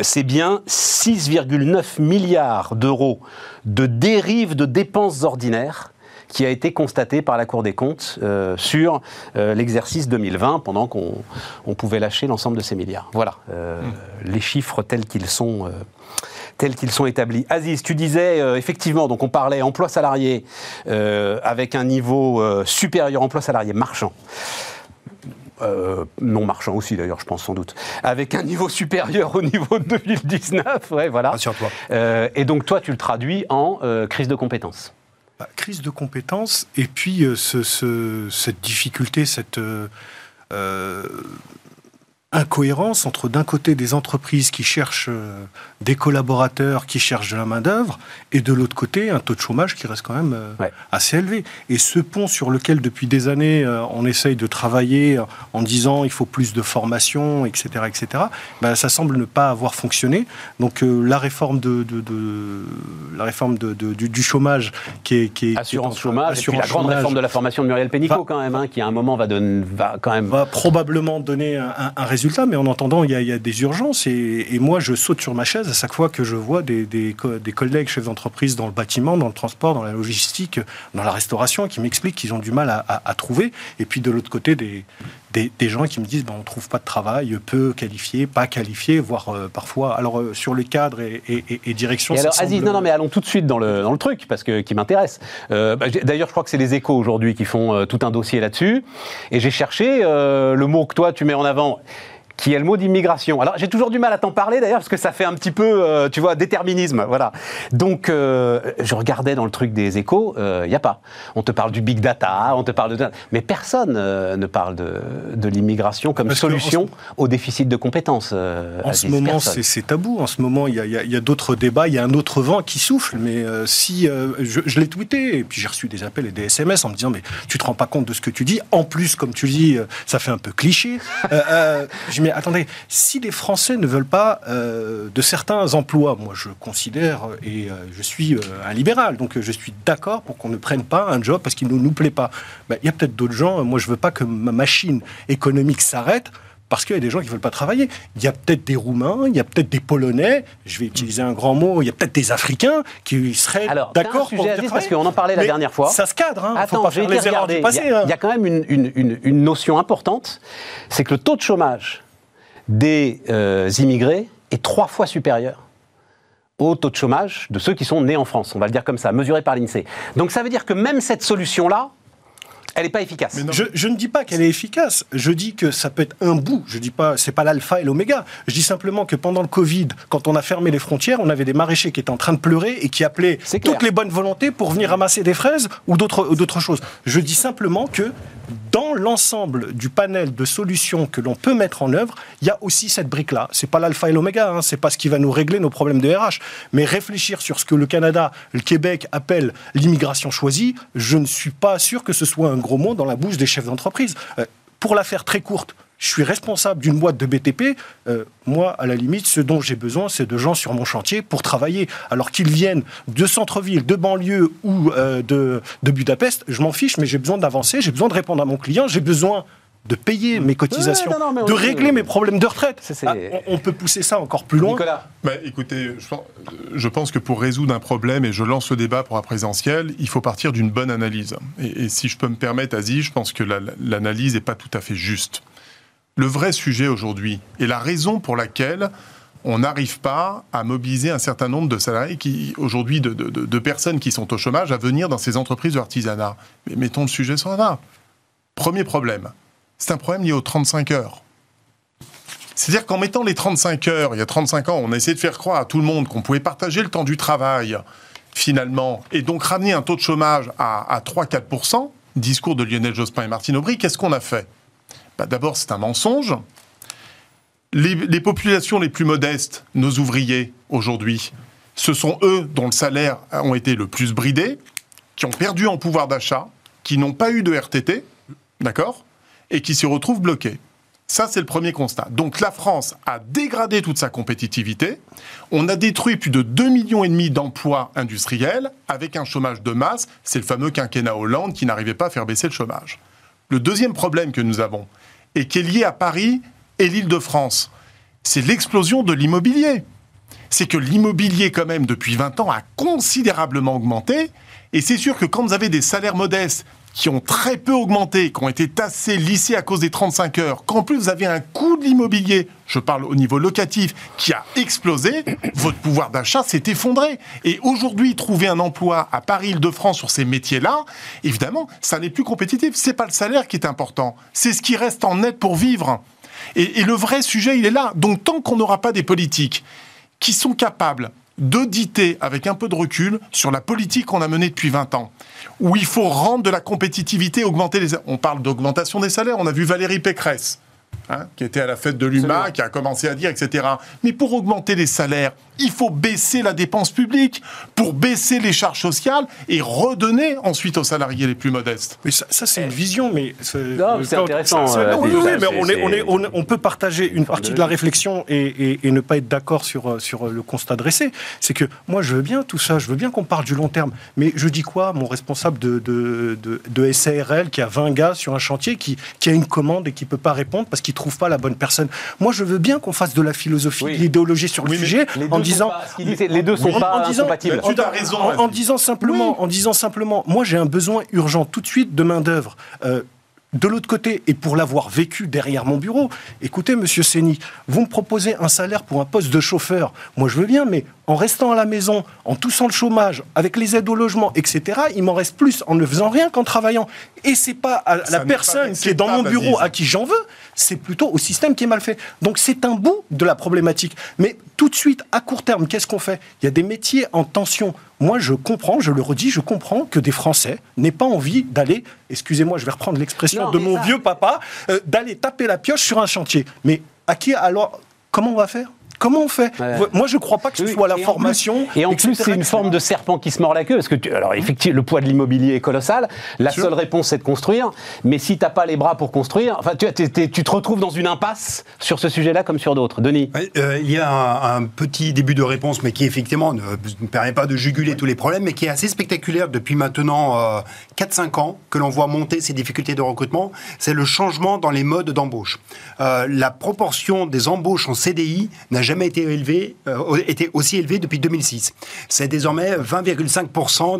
c'est bien 6,9 milliards d'euros de dérives de dépenses ordinaires qui a été constaté par la Cour des comptes euh, sur euh, l'exercice 2020 pendant qu'on pouvait lâcher l'ensemble de ces milliards. Voilà euh, hmm. les chiffres tels qu'ils sont tels qu'ils sont établis. Aziz, tu disais effectivement, donc on parlait emploi salarié avec un niveau supérieur, emploi salarié marchand. Euh, non marchand aussi d'ailleurs, je pense sans doute, avec un niveau supérieur au niveau de 2019. Ouais, voilà. Euh, et donc toi, tu le traduis en euh, crise de compétences. Bah, crise de compétences, et puis cette difficulté, cette incohérence entre d'un côté des entreprises qui cherchent euh, des collaborateurs, qui cherchent de la main-d'œuvre, et de l'autre côté un taux de chômage qui reste quand même euh, assez élevé. Et ce pont sur lequel depuis des années euh, on essaye de travailler en disant il faut plus de formation, etc., etc., ben, ça semble ne pas avoir fonctionné. Donc la réforme de, la réforme de, du, chômage qui est, qui est assurance chômage, et puis la grande réforme de la formation de Muriel Pénicaud quand même, hein, qui à un moment va, donner, va quand même va probablement donner un, un résultat mais en entendant, il y a, des urgences. Et, moi, je saute sur ma chaise à chaque fois que je vois des, des, collègues chefs d'entreprise dans le bâtiment, dans le transport, dans la logistique, dans la restauration, qui m'expliquent qu'ils ont du mal à, trouver. Et puis de l'autre côté, des, des, gens qui me disent ben, on ne trouve pas de travail, peu qualifié, pas qualifié, voire parfois. Alors, sur le cadre et, et, direction. alors, Aziz, non, non, mais allons tout de suite dans le, dans le truc, parce que qui m'intéresse. Bah, d'ailleurs, je crois que c'est les échos aujourd'hui qui font tout un dossier là-dessus. Et j'ai cherché le mot que toi, tu mets en avant qui est le mot d'immigration. Alors j'ai toujours du mal à t'en parler d'ailleurs parce que ça fait un petit peu, euh, tu vois, déterminisme, voilà. Donc euh, je regardais dans le truc des échos, il euh, n'y a pas. On te parle du big data, on te parle de, mais personne ne parle de, de l'immigration comme solution au déficit de compétences. en ce moment, c'est tabou. En ce moment, il y a, a d'autres débats, il y a un autre vent qui souffle. Mais si je, je l'ai tweeté et puis j'ai reçu des appels et des SMS en me disant mais tu te rends pas compte de ce que tu dis? En plus, comme tu dis, ça fait un peu cliché. Mais attendez, si les Français ne veulent pas euh, de certains emplois, moi je considère, et euh, je suis euh, un libéral, donc je suis d'accord pour qu'on ne prenne pas un job parce qu'il ne nous plaît pas. Ben, il y a peut-être d'autres gens, moi je veux pas que ma machine économique s'arrête parce qu'il y a des gens qui ne veulent pas travailler. Il y a peut-être des Roumains, il y a peut-être des Polonais, je vais utiliser un grand mot, il y a peut-être des Africains qui seraient d'accord pour venir Parce qu'on en parlait la dernière fois. Ça se cadre, hein. Attends, faut pas faire les erreurs du passé. Il y, a, hein. quand même une, une notion importante, c'est que le taux de chômage des euh, immigrés est trois fois supérieur au taux de chômage de ceux qui sont nés en France, on va le dire comme ça, mesuré par l'INSEE. Donc ça veut dire que même cette solution-là, elle n'est pas efficace. Je, ne dis pas qu'elle est efficace. Je dis que ça peut être un bout. Je dis pas, c'est pas l'alpha et l'oméga. Je dis simplement que pendant le Covid, quand on a fermé les frontières, on avait des maraîchers qui étaient en train de pleurer et qui appelaient toutes les bonnes volontés pour venir ramasser des fraises ou d'autres, d'autres choses. Je dis simplement que dans l'ensemble du panel de solutions que l'on peut mettre en œuvre, il y a aussi cette brique-là. C'est pas l'alpha et l'oméga, hein, c'est pas ce qui va nous régler nos problèmes de RH, mais réfléchir sur ce que le Canada, le Québec appellent l'immigration choisie, je ne suis pas sûr que ce soit un gros mot dans la bouche des chefs d'entreprise. Euh, pour la faire très courte, je suis responsable d'une boîte de BTP. Euh, moi, à la limite, ce dont j'ai besoin, c'est de gens sur mon chantier pour travailler. Alors qu'ils viennent de centre-ville, de banlieue ou euh, de, de Budapest, je m'en fiche, mais j'ai besoin d'avancer, j'ai besoin de répondre à mon client, j'ai besoin de payer mes cotisations, de régler mes problèmes de retraite. Ah, on, peut pousser ça encore plus loin. Nicolas bah, Écoutez, je pense, que pour résoudre un problème, et je lance le débat pour la présidentielle, il faut partir d'une bonne analyse. Et, si je peux me permettre, Aziz, je pense que l'analyse n'est pas tout à fait juste. Le vrai sujet aujourd'hui, et la raison pour laquelle on n'arrive pas à mobiliser un certain nombre de salariés qui, aujourd'hui, de, personnes qui sont au chômage, à venir dans ces entreprises d'artisanat. Mais mettons le sujet sur la. Premier problème, c'est un problème lié aux 35 heures. C'est-à-dire qu'en mettant les 35 heures, il y a 35 ans, on a essayé de faire croire à tout le monde qu'on pouvait partager le temps du travail, finalement, et donc ramener un taux de chômage à, 3-4%, discours de Lionel Jospin et Martine Aubry, qu'est-ce qu'on a fait? Bah, D'abord, c'est un mensonge. Les, populations les plus modestes, nos ouvriers, aujourd'hui, ce sont eux dont le salaire ont été le plus bridé, qui ont perdu en pouvoir d'achat, qui n'ont pas eu de RTT, d'accord et qui se retrouvent bloqués. Ça, c'est le premier constat. Donc la France a dégradé toute sa compétitivité. On a détruit plus de 2,5 millions d'emplois industriels avec un chômage de masse. C'est le fameux quinquennat Hollande qui n'arrivait pas à faire baisser le chômage. Le deuxième problème que nous avons, et qui est lié à Paris et l'Île-de-France, c'est l'explosion de l'immobilier. C'est que l'immobilier, quand même, depuis 20 ans, a considérablement augmenté. Et c'est sûr que quand vous avez des salaires modestes qui ont très peu augmenté, qui ont été tassés, lissés à cause des 35 heures, qu'en plus vous avez un coût de l'immobilier, je parle au niveau locatif, qui a explosé, votre pouvoir d'achat s'est effondré. Et aujourd'hui, trouver un emploi à Paris, Île-de-France sur ces métiers-là, évidemment, ça n'est plus compétitif. C'est pas le salaire qui est important, c'est ce qui reste en net pour vivre. Et, et le vrai sujet, il est là. Donc tant qu'on n'aura pas des politiques qui sont capables d'auditer avec un peu de recul sur la politique qu'on a menée depuis 20 ans, où il faut rendre de la compétitivité, augmenter les... On parle d'augmentation des salaires, on a vu Valérie Pécresse Hein, qui était à la fête de l'UMA, qui a commencé à dire, etc. Mais pour augmenter les salaires, il faut baisser la dépense publique, pour baisser les charges sociales et redonner ensuite aux salariés les plus modestes. Mais ça, c'est une vision, mais c'est intéressant. oui, mais on, peut partager une partie de la réflexion et, ne pas être d'accord sur, sur le constat dressé. C'est que moi, je veux bien tout ça, je veux bien qu'on parle du long terme, mais je dis quoi, mon responsable de, de, de, SARL qui a 20 gars sur un chantier, qui, qui a une commande et qui peut pas répondre parce qu'il trouve pas la bonne personne. Moi, je veux bien qu'on fasse de la philosophie, de l'idéologie sur le sujet, en disant les deux sont pas incompatibles. Tu as raison. En, disant simplement, en disant simplement, moi, j'ai un besoin urgent tout de suite de main d'œuvre. Euh, de l'autre côté, et pour l'avoir vécu derrière mon bureau, écoutez, monsieur Séni, vous me proposez un salaire pour un poste de chauffeur. Moi, je veux bien, mais en restant à la maison, en toussant le chômage, avec les aides au logement, etc., il m'en reste plus en ne faisant rien qu'en travaillant. Et c'est pas à la personne qui est dans mon bureau à qui j'en veux, c'est plutôt au système qui est mal fait. Donc c'est un bout de la problématique. Mais tout de suite, à court terme, qu'est-ce qu'on fait? Il y a des métiers en tension. Moi, je comprends, je le redis, je comprends que des Français n'aient pas envie d'aller, excusez-moi, je vais reprendre l'expression de mon vieux papa, euh, d'aller taper la pioche sur un chantier. Mais à qui alors Comment on va faire? Comment on fait Moi, je ne crois pas que ce soit la formation. et en plus, c'est une forme de serpent qui se mord la queue. Parce que, tu, alors, effectivement, le poids de l'immobilier est colossal. La seule réponse, c'est de construire. Mais si tu n'as pas les bras pour construire, enfin, tu, tu, te retrouves dans une impasse sur ce sujet-là comme sur d'autres. Denis euh, Il y a un, petit début de réponse, mais qui, effectivement, ne, permet pas de juguler tous les problèmes, mais qui est assez spectaculaire depuis maintenant 4-5 euh, ans que l'on voit monter ces difficultés de recrutement. C'est le changement dans les modes d'embauche. Euh, la proportion des embauches en CDI n'a jamais jamais été, élevé, euh, aussi élevé depuis 2006. C'est désormais 20,5%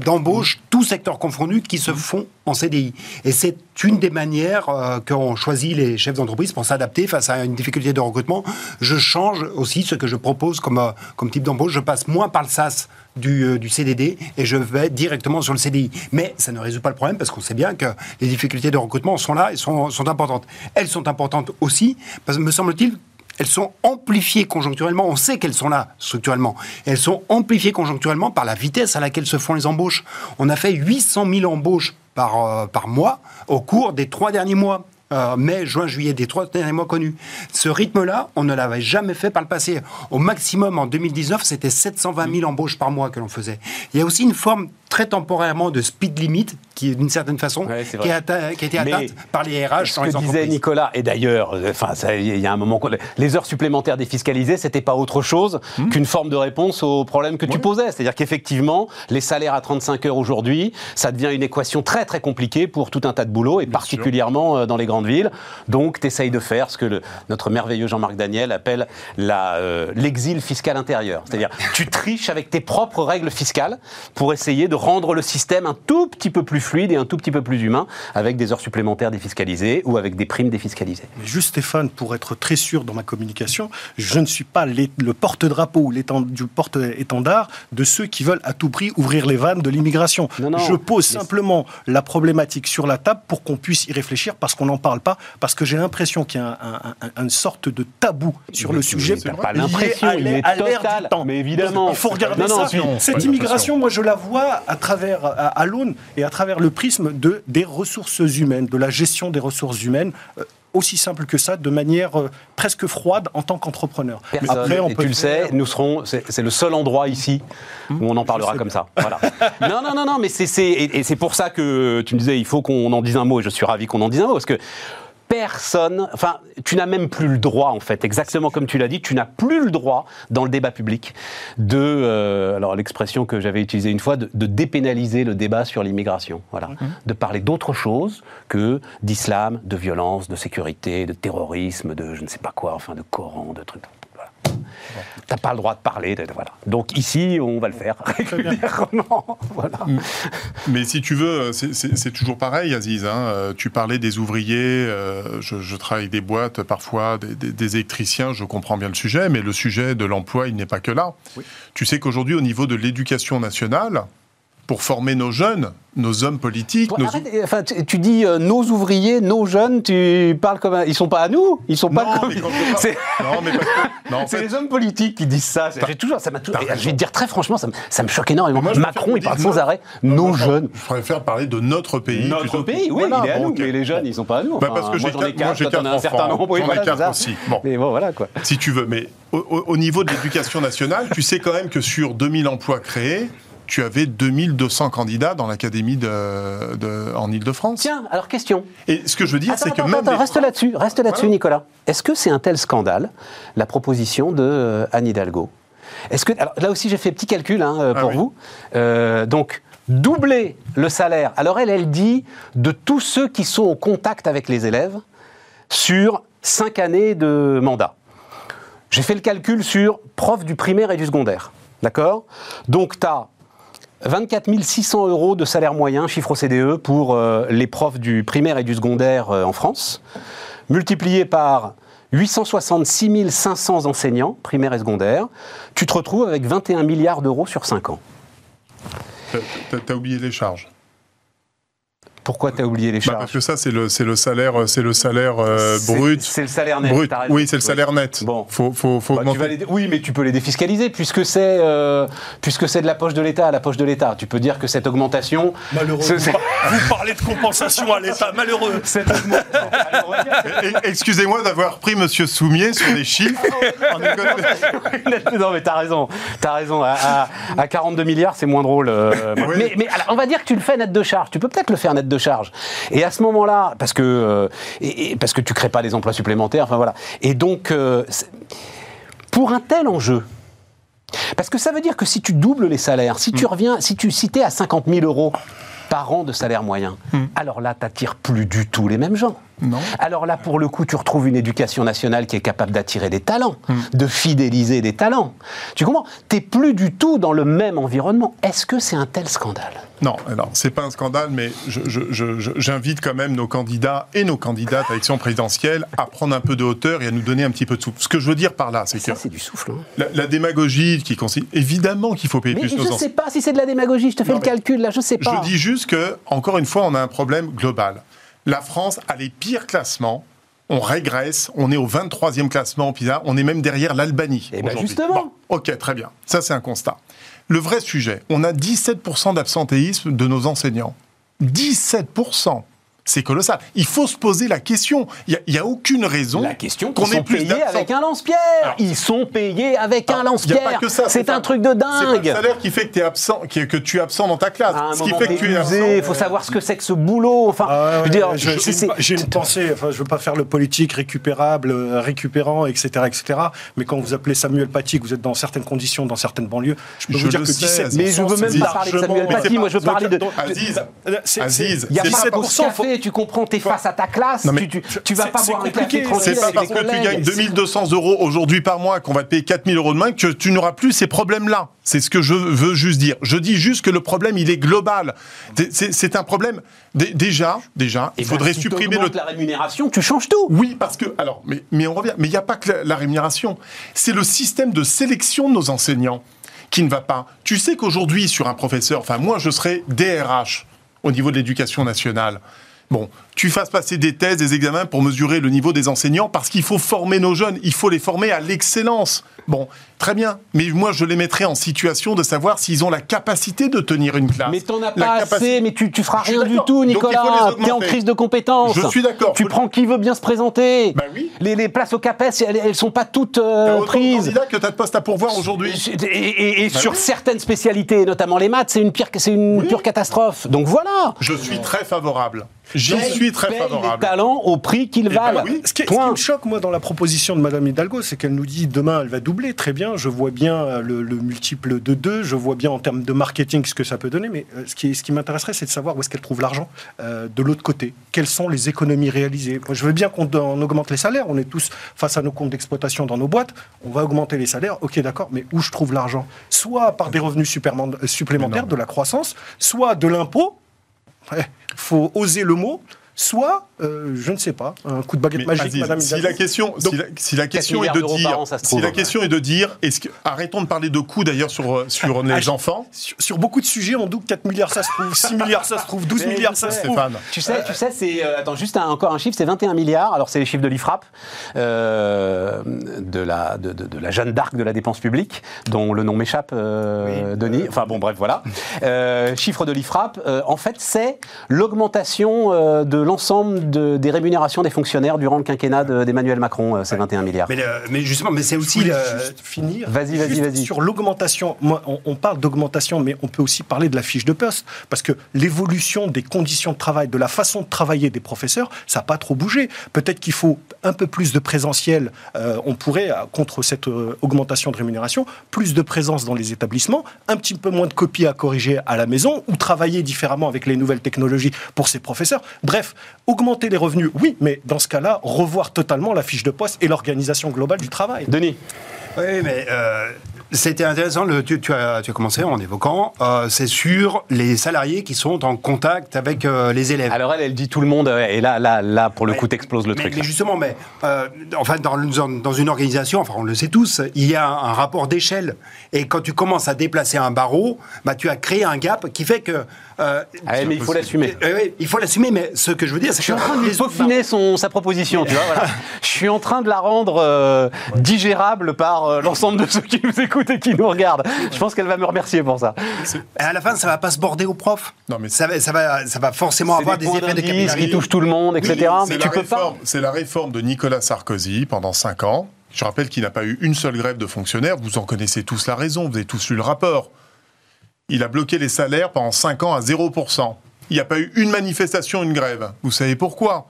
d'embauches, tous secteurs confondus, qui se font en CDI. Et c'est une des manières euh, qu'ont choisi les chefs d'entreprise pour s'adapter face à une difficulté de recrutement. Je change aussi ce que je propose comme, euh, type d'embauche. Je passe moins par le SAS du, du, CDD et je vais directement sur le CDI. Mais ça ne résout pas le problème parce qu'on sait bien que les difficultés de recrutement sont là et sont, importantes. Elles sont importantes aussi parce me semble-t-il elles sont amplifiées conjoncturellement. On sait qu'elles sont là structurellement. Elles sont amplifiées conjoncturellement par la vitesse à laquelle se font les embauches. On a fait 800 000 embauches par, euh, par mois au cours des trois derniers mois. Euh, mai, juin, juillet, des trois derniers mois connus. Ce rythme-là, on ne l'avait jamais fait par le passé. Au maximum, en 2019, c'était 720 000 embauches par mois que l'on faisait. Il y a aussi une forme très temporairement de speed limit, qui d'une certaine façon, qui, a, été atteinte par les RH. Ce que disait Nicolas, et d'ailleurs, enfin, il y a un moment, les heures supplémentaires défiscalisées, c'était pas autre chose hmm. qu'une forme de réponse au problème que tu posais. C'est-à-dire qu'effectivement, les salaires à 35 heures aujourd'hui, ça devient une équation très très compliquée pour tout un tas de boulot, et particulièrement euh, dans les grandes villes. Donc, tu essayes de faire ce que le, notre merveilleux Jean-Marc Daniel appelle euh, l'exil fiscal intérieur. C'est-à-dire, tu triches avec tes propres règles fiscales pour essayer de rendre le système un tout petit peu plus fluide et un tout petit peu plus humain, avec des heures supplémentaires défiscalisées ou avec des primes défiscalisées. Mais juste Stéphane, pour être très sûr dans ma communication, je ne suis pas le porte-drapeau ou du porte-étendard de ceux qui veulent à tout prix ouvrir les vannes de l'immigration. Je pose simplement la problématique sur la table pour qu'on puisse y réfléchir parce qu'on n'en parle pas, parce que j'ai l'impression qu'il y a une sorte de tabou sur le sujet. Pas l'impression, il est total. Mais évidemment, il faut regarder ça. Cette immigration, moi, je la vois à travers, à, l'aune et à travers le prisme de, des ressources humaines, de la gestion des ressources humaines. Euh, aussi simple que ça, de manière euh, presque froide en tant qu'entrepreneur. Après, on et tu le sais, nous serons, c'est le seul endroit ici où on en parlera comme ça. Voilà. non, non, non, non, mais c'est et, et c'est pour ça que tu me disais, il faut qu'on en dise un mot. Et je suis ravi qu'on en dise un mot parce que personne, enfin, tu n'as même plus le droit, en fait, exactement comme tu l'as dit, tu n'as plus le droit dans le débat public de, euh, alors l'expression que j'avais utilisée une fois, de, dépénaliser le débat sur l'immigration, voilà, mmh. de parler d'autre chose que d'islam, de violence, de sécurité, de terrorisme, de je ne sais pas quoi, enfin, de Coran, de trucs. T'as pas le droit de parler. voilà. Donc ici, on va le faire régulièrement. voilà. Mais si tu veux, c'est toujours pareil, Aziz. Hein. Euh, tu parlais des ouvriers. Euh, je, travaille des boîtes, parfois des, des, électriciens. Je comprends bien le sujet, mais le sujet de l'emploi, il n'est pas que là. Tu sais qu'aujourd'hui, au niveau de l'éducation nationale, pour former nos jeunes, nos hommes politiques. nos... enfin, tu, dis euh, nos ouvriers, nos jeunes, tu parles comme ils sont pas à nous, ils sont pas comme. C'est c'est les hommes politiques qui disent ça. J'ai toujours, ça m'a Je vais te dire très franchement, ça me, ça me choque énormément. Macron, il parle sans arrêt nos jeunes. Je préfère parler de notre pays. Notre pays, oui, il est à nous, mais les jeunes, ils sont pas à nous. Bah, parce que moi, j'en ai quatre, toi, un certain nombre. J'en ai quatre aussi. Mais bon, voilà quoi. Si tu veux, mais au niveau de l'éducation nationale, tu sais quand même que sur 2000 emplois créés, tu avais 2200 candidats dans l'académie de, en Ile-de-France. Tiens, alors question. Et ce que je veux dire, c'est que même. reste là-dessus, reste là-dessus, Nicolas. Est-ce que c'est un tel scandale, la proposition de euh, Anne Hidalgo? Est-ce que. Alors, là aussi, j'ai fait petit calcul hein, euh, pour ah vous. Euh, donc, doubler le salaire. Alors, elle, elle dit de tous ceux qui sont au contact avec les élèves sur cinq années de mandat. J'ai fait le calcul sur prof du primaire et du secondaire. D'accord? Donc, tu as 24 600 euros de salaire moyen, chiffre au CDE, pour euh, les profs du primaire et du secondaire euh, en France, multiplié par 866 500 enseignants, primaire et secondaire, tu te retrouves avec 21 milliards d'euros sur 5 ans. T'as oublié les charges. Pourquoi tu as oublié les bah, charges Parce que ça, c'est le, le salaire, c'est le salaire euh, brut. C'est le salaire net. Brut. Oui, c'est le salaire net. Bon, faut, faut, faut bah, Oui, mais tu peux les défiscaliser puisque c'est euh, puisque c'est de la poche de l'État à la poche de l'État. Tu peux dire que cette augmentation. Malheureux. Vous parlez de compensation à l'État. Malheureux. Excusez-moi d'avoir pris Monsieur Soumier sur des chiffres. non, mais t'as raison. T'as raison. À, 42 milliards, c'est moins drôle. Euh, mais, mais on va dire que tu le fais net de charge. Tu peux peut-être le faire net de charge. Et à ce moment-là, parce que euh, et, parce que tu crées pas des emplois supplémentaires, enfin voilà. Et donc, euh, pour un tel enjeu, parce que ça veut dire que si tu doubles les salaires, si tu mm. reviens, si tu si es à 50 000 euros par an de salaire moyen, mm. alors là, tu n'attires plus du tout les mêmes gens. Non. Alors là, pour le coup, tu retrouves une éducation nationale qui est capable d'attirer des talents, mm. de fidéliser des talents. Tu comprends? Tu n'es plus du tout dans le même environnement. Est-ce que c'est un tel scandale? Non, alors c'est pas un scandale, mais j'invite quand même nos candidats et nos candidates à l'élection présidentielle à prendre un peu de hauteur et à nous donner un petit peu de souffle. Ce que je veux dire par là, c'est que c'est du souffle. Hein. La, démagogie qui consiste, évidemment qu'il faut payer mais plus. Je ne sais pas si c'est de la démagogie. Je te fais le calcul là, je sais pas. Je dis juste que encore une fois, on a un problème global. La France a les pires classements on régresse, on est au 23e classement en PISA, on est même derrière l'Albanie. Et eh bien justement. ok, très bien. Ça, c'est un constat. Le vrai sujet, on a 17% d'absentéisme de nos enseignants. 17% c'est colossal. Il faut se poser la question. Il n'y a, aucune raison la question qu'on ait plus payés avec un lance-pierre. Ils sont payés avec un lance-pierre. C'est un truc de dingue. C'est le salaire qui fait que, es absent, que tu es absent dans ta classe. ce qui fait que tu es absent. Il faut savoir ce que c'est que ce boulot. Enfin, ah j'ai une, pensée. Enfin, je veux pas faire le politique récupérable, euh, récupérant, etc., etc. Mais quand vous appelez Samuel Paty, que vous êtes dans certaines conditions, dans certaines banlieues, je peux vous dire que 17 Mais je veux même pas parler de Samuel Paty. Moi, je veux parler de. Aziz, il y a 17% tu comprends, tu es face à ta classe, tu, tu, vas pas boire un café C'est pas parce que tu gagnes 2200 euros aujourd'hui par mois qu'on va te payer 4000 euros demain que tu n'auras plus ces problèmes-là. C'est ce que je veux juste dire. Je dis juste que le problème, il est global. C'est un problème. Déjà, déjà, il faudrait supprimer le... la rémunération, tu changes tout. Oui, parce que alors, mais, mais on revient. Mais il n'y a pas que la rémunération. C'est le système de sélection de nos enseignants qui ne va pas. Tu sais qu'aujourd'hui, sur un professeur, enfin moi, je serais DRH au niveau de l'éducation nationale. Bon, tu fasses passer des thèses, des examens pour mesurer le niveau des enseignants, parce qu'il faut former nos jeunes, il faut les former à l'excellence. Bon, très bien, mais moi je les mettrais en situation de savoir s'ils ont la capacité de tenir une classe. Mais t'en as pas assez, mais tu, tu feras rien du tout, Nicolas. T'es en crise de compétences. Je suis d'accord. Tu prends qui veut bien se présenter. Oui. les, places au CAPES, elles, elles sont pas toutes euh, prises. candidats que t'as de postes à pourvoir aujourd'hui. Et, ben sur certaines spécialités, notamment les maths, c'est une pire, c'est une pure catastrophe. Donc voilà. Je suis très favorable. J'y suis très favorable. Les talents au prix qu'ils eh ben valent. ce, qui, me choque, moi, dans la proposition de Mme Hidalgo, c'est qu'elle nous dit demain, elle va doubler. Très bien, je vois bien le, multiple de 2, je vois bien en termes de marketing ce que ça peut donner, mais euh, ce qui, ce qui m'intéresserait, c'est de savoir où est-ce qu'elle trouve l'argent euh, de l'autre côté. Quelles sont les économies réalisées? Je veux bien qu'on augmente les salaires, on est tous face à nos comptes d'exploitation dans nos boîtes, on va augmenter les salaires, ok, d'accord, mais où je trouve l'argent? Soit par des revenus supplémentaires, de la croissance, soit de l'impôt. Il faut oser le mot. Soit, euh, je ne sais pas, un coup de baguette magique, Madame si la question, si, la, question est de dire, si la question est de dire, est-ce que, arrêtons de parler de coûts d'ailleurs sur euh, sur ah, les enfants. Sur, beaucoup de sujets, on double 4 milliards, ça se trouve, 6 milliards, ça se trouve, 12 milliards, ça se trouve. Tu sais, tu sais, c'est euh, attends juste encore un chiffre, c'est 21 milliards. Alors c'est les chiffres de l'Ifrap, de la de, de, la Jeanne d'Arc de la dépense publique, dont le nom m'échappe, Denis. Enfin bon, bref, voilà. chiffre de l'Ifrap. en fait, c'est l'augmentation de l'ensemble des rémunérations des fonctionnaires durant le quinquennat d'Emmanuel Macron, euh, ces 21 milliards. Mais, justement, mais c'est aussi... finir. Vas-y, vas-y, vas-y. Sur l'augmentation, on, on, parle d'augmentation, mais on peut aussi parler de la fiche de poste, parce que l'évolution des conditions de travail, de la façon de travailler des professeurs, ça n'a pas trop bougé. Peut-être qu'il faut un peu plus de présentiel. Euh, on pourrait, euh, contre cette augmentation de rémunération, plus de présence dans les établissements, un petit peu moins de copies à corriger à la maison, ou travailler différemment avec les nouvelles technologies pour ces professeurs. Bref, augmenter les revenus, oui, mais dans ce cas-là, revoir totalement la fiche de poste et l'organisation globale du travail. Denis Oui, mais euh, C'était intéressant, le, tu, as, tu, as, commencé en évoquant, euh, c'est sur les salariés qui sont en contact avec euh, les élèves. Alors elle, elle dit tout le monde, et là, là, là pour le coup, t'exploses le truc. Mais justement, mais, euh, enfin, dans, dans, une organisation, enfin, on le sait tous, il y a un, rapport d'échelle. Et quand tu commences à déplacer un barreau, bah, tu as créé un gap qui fait que... ah mais il faut l'assumer. oui, il faut l'assumer, mais ce que je veux dire, c'est que... Je suis en train de peaufiner son, sa proposition, tu vois, voilà. Je suis en train de la rendre digérable par l'ensemble de ceux qui nous écoutent et qui nous regarde. Je pense qu'elle va me remercier pour ça. Et à la fin, ça va pas se border aux profs. Non, mais ça va, ça va, ça va forcément avoir des, effets de capillarité. qui touchent tout le monde, etc. mais tu peux pas. C'est la réforme de Nicolas Sarkozy pendant 5 ans. Je rappelle qu'il n'a pas eu une seule grève de fonctionnaires. Vous en connaissez tous la raison. Vous avez tous lu le rapport. Il a bloqué les salaires pendant 5 ans à 0%. Il n'y a pas eu une manifestation, une grève. Vous savez pourquoi?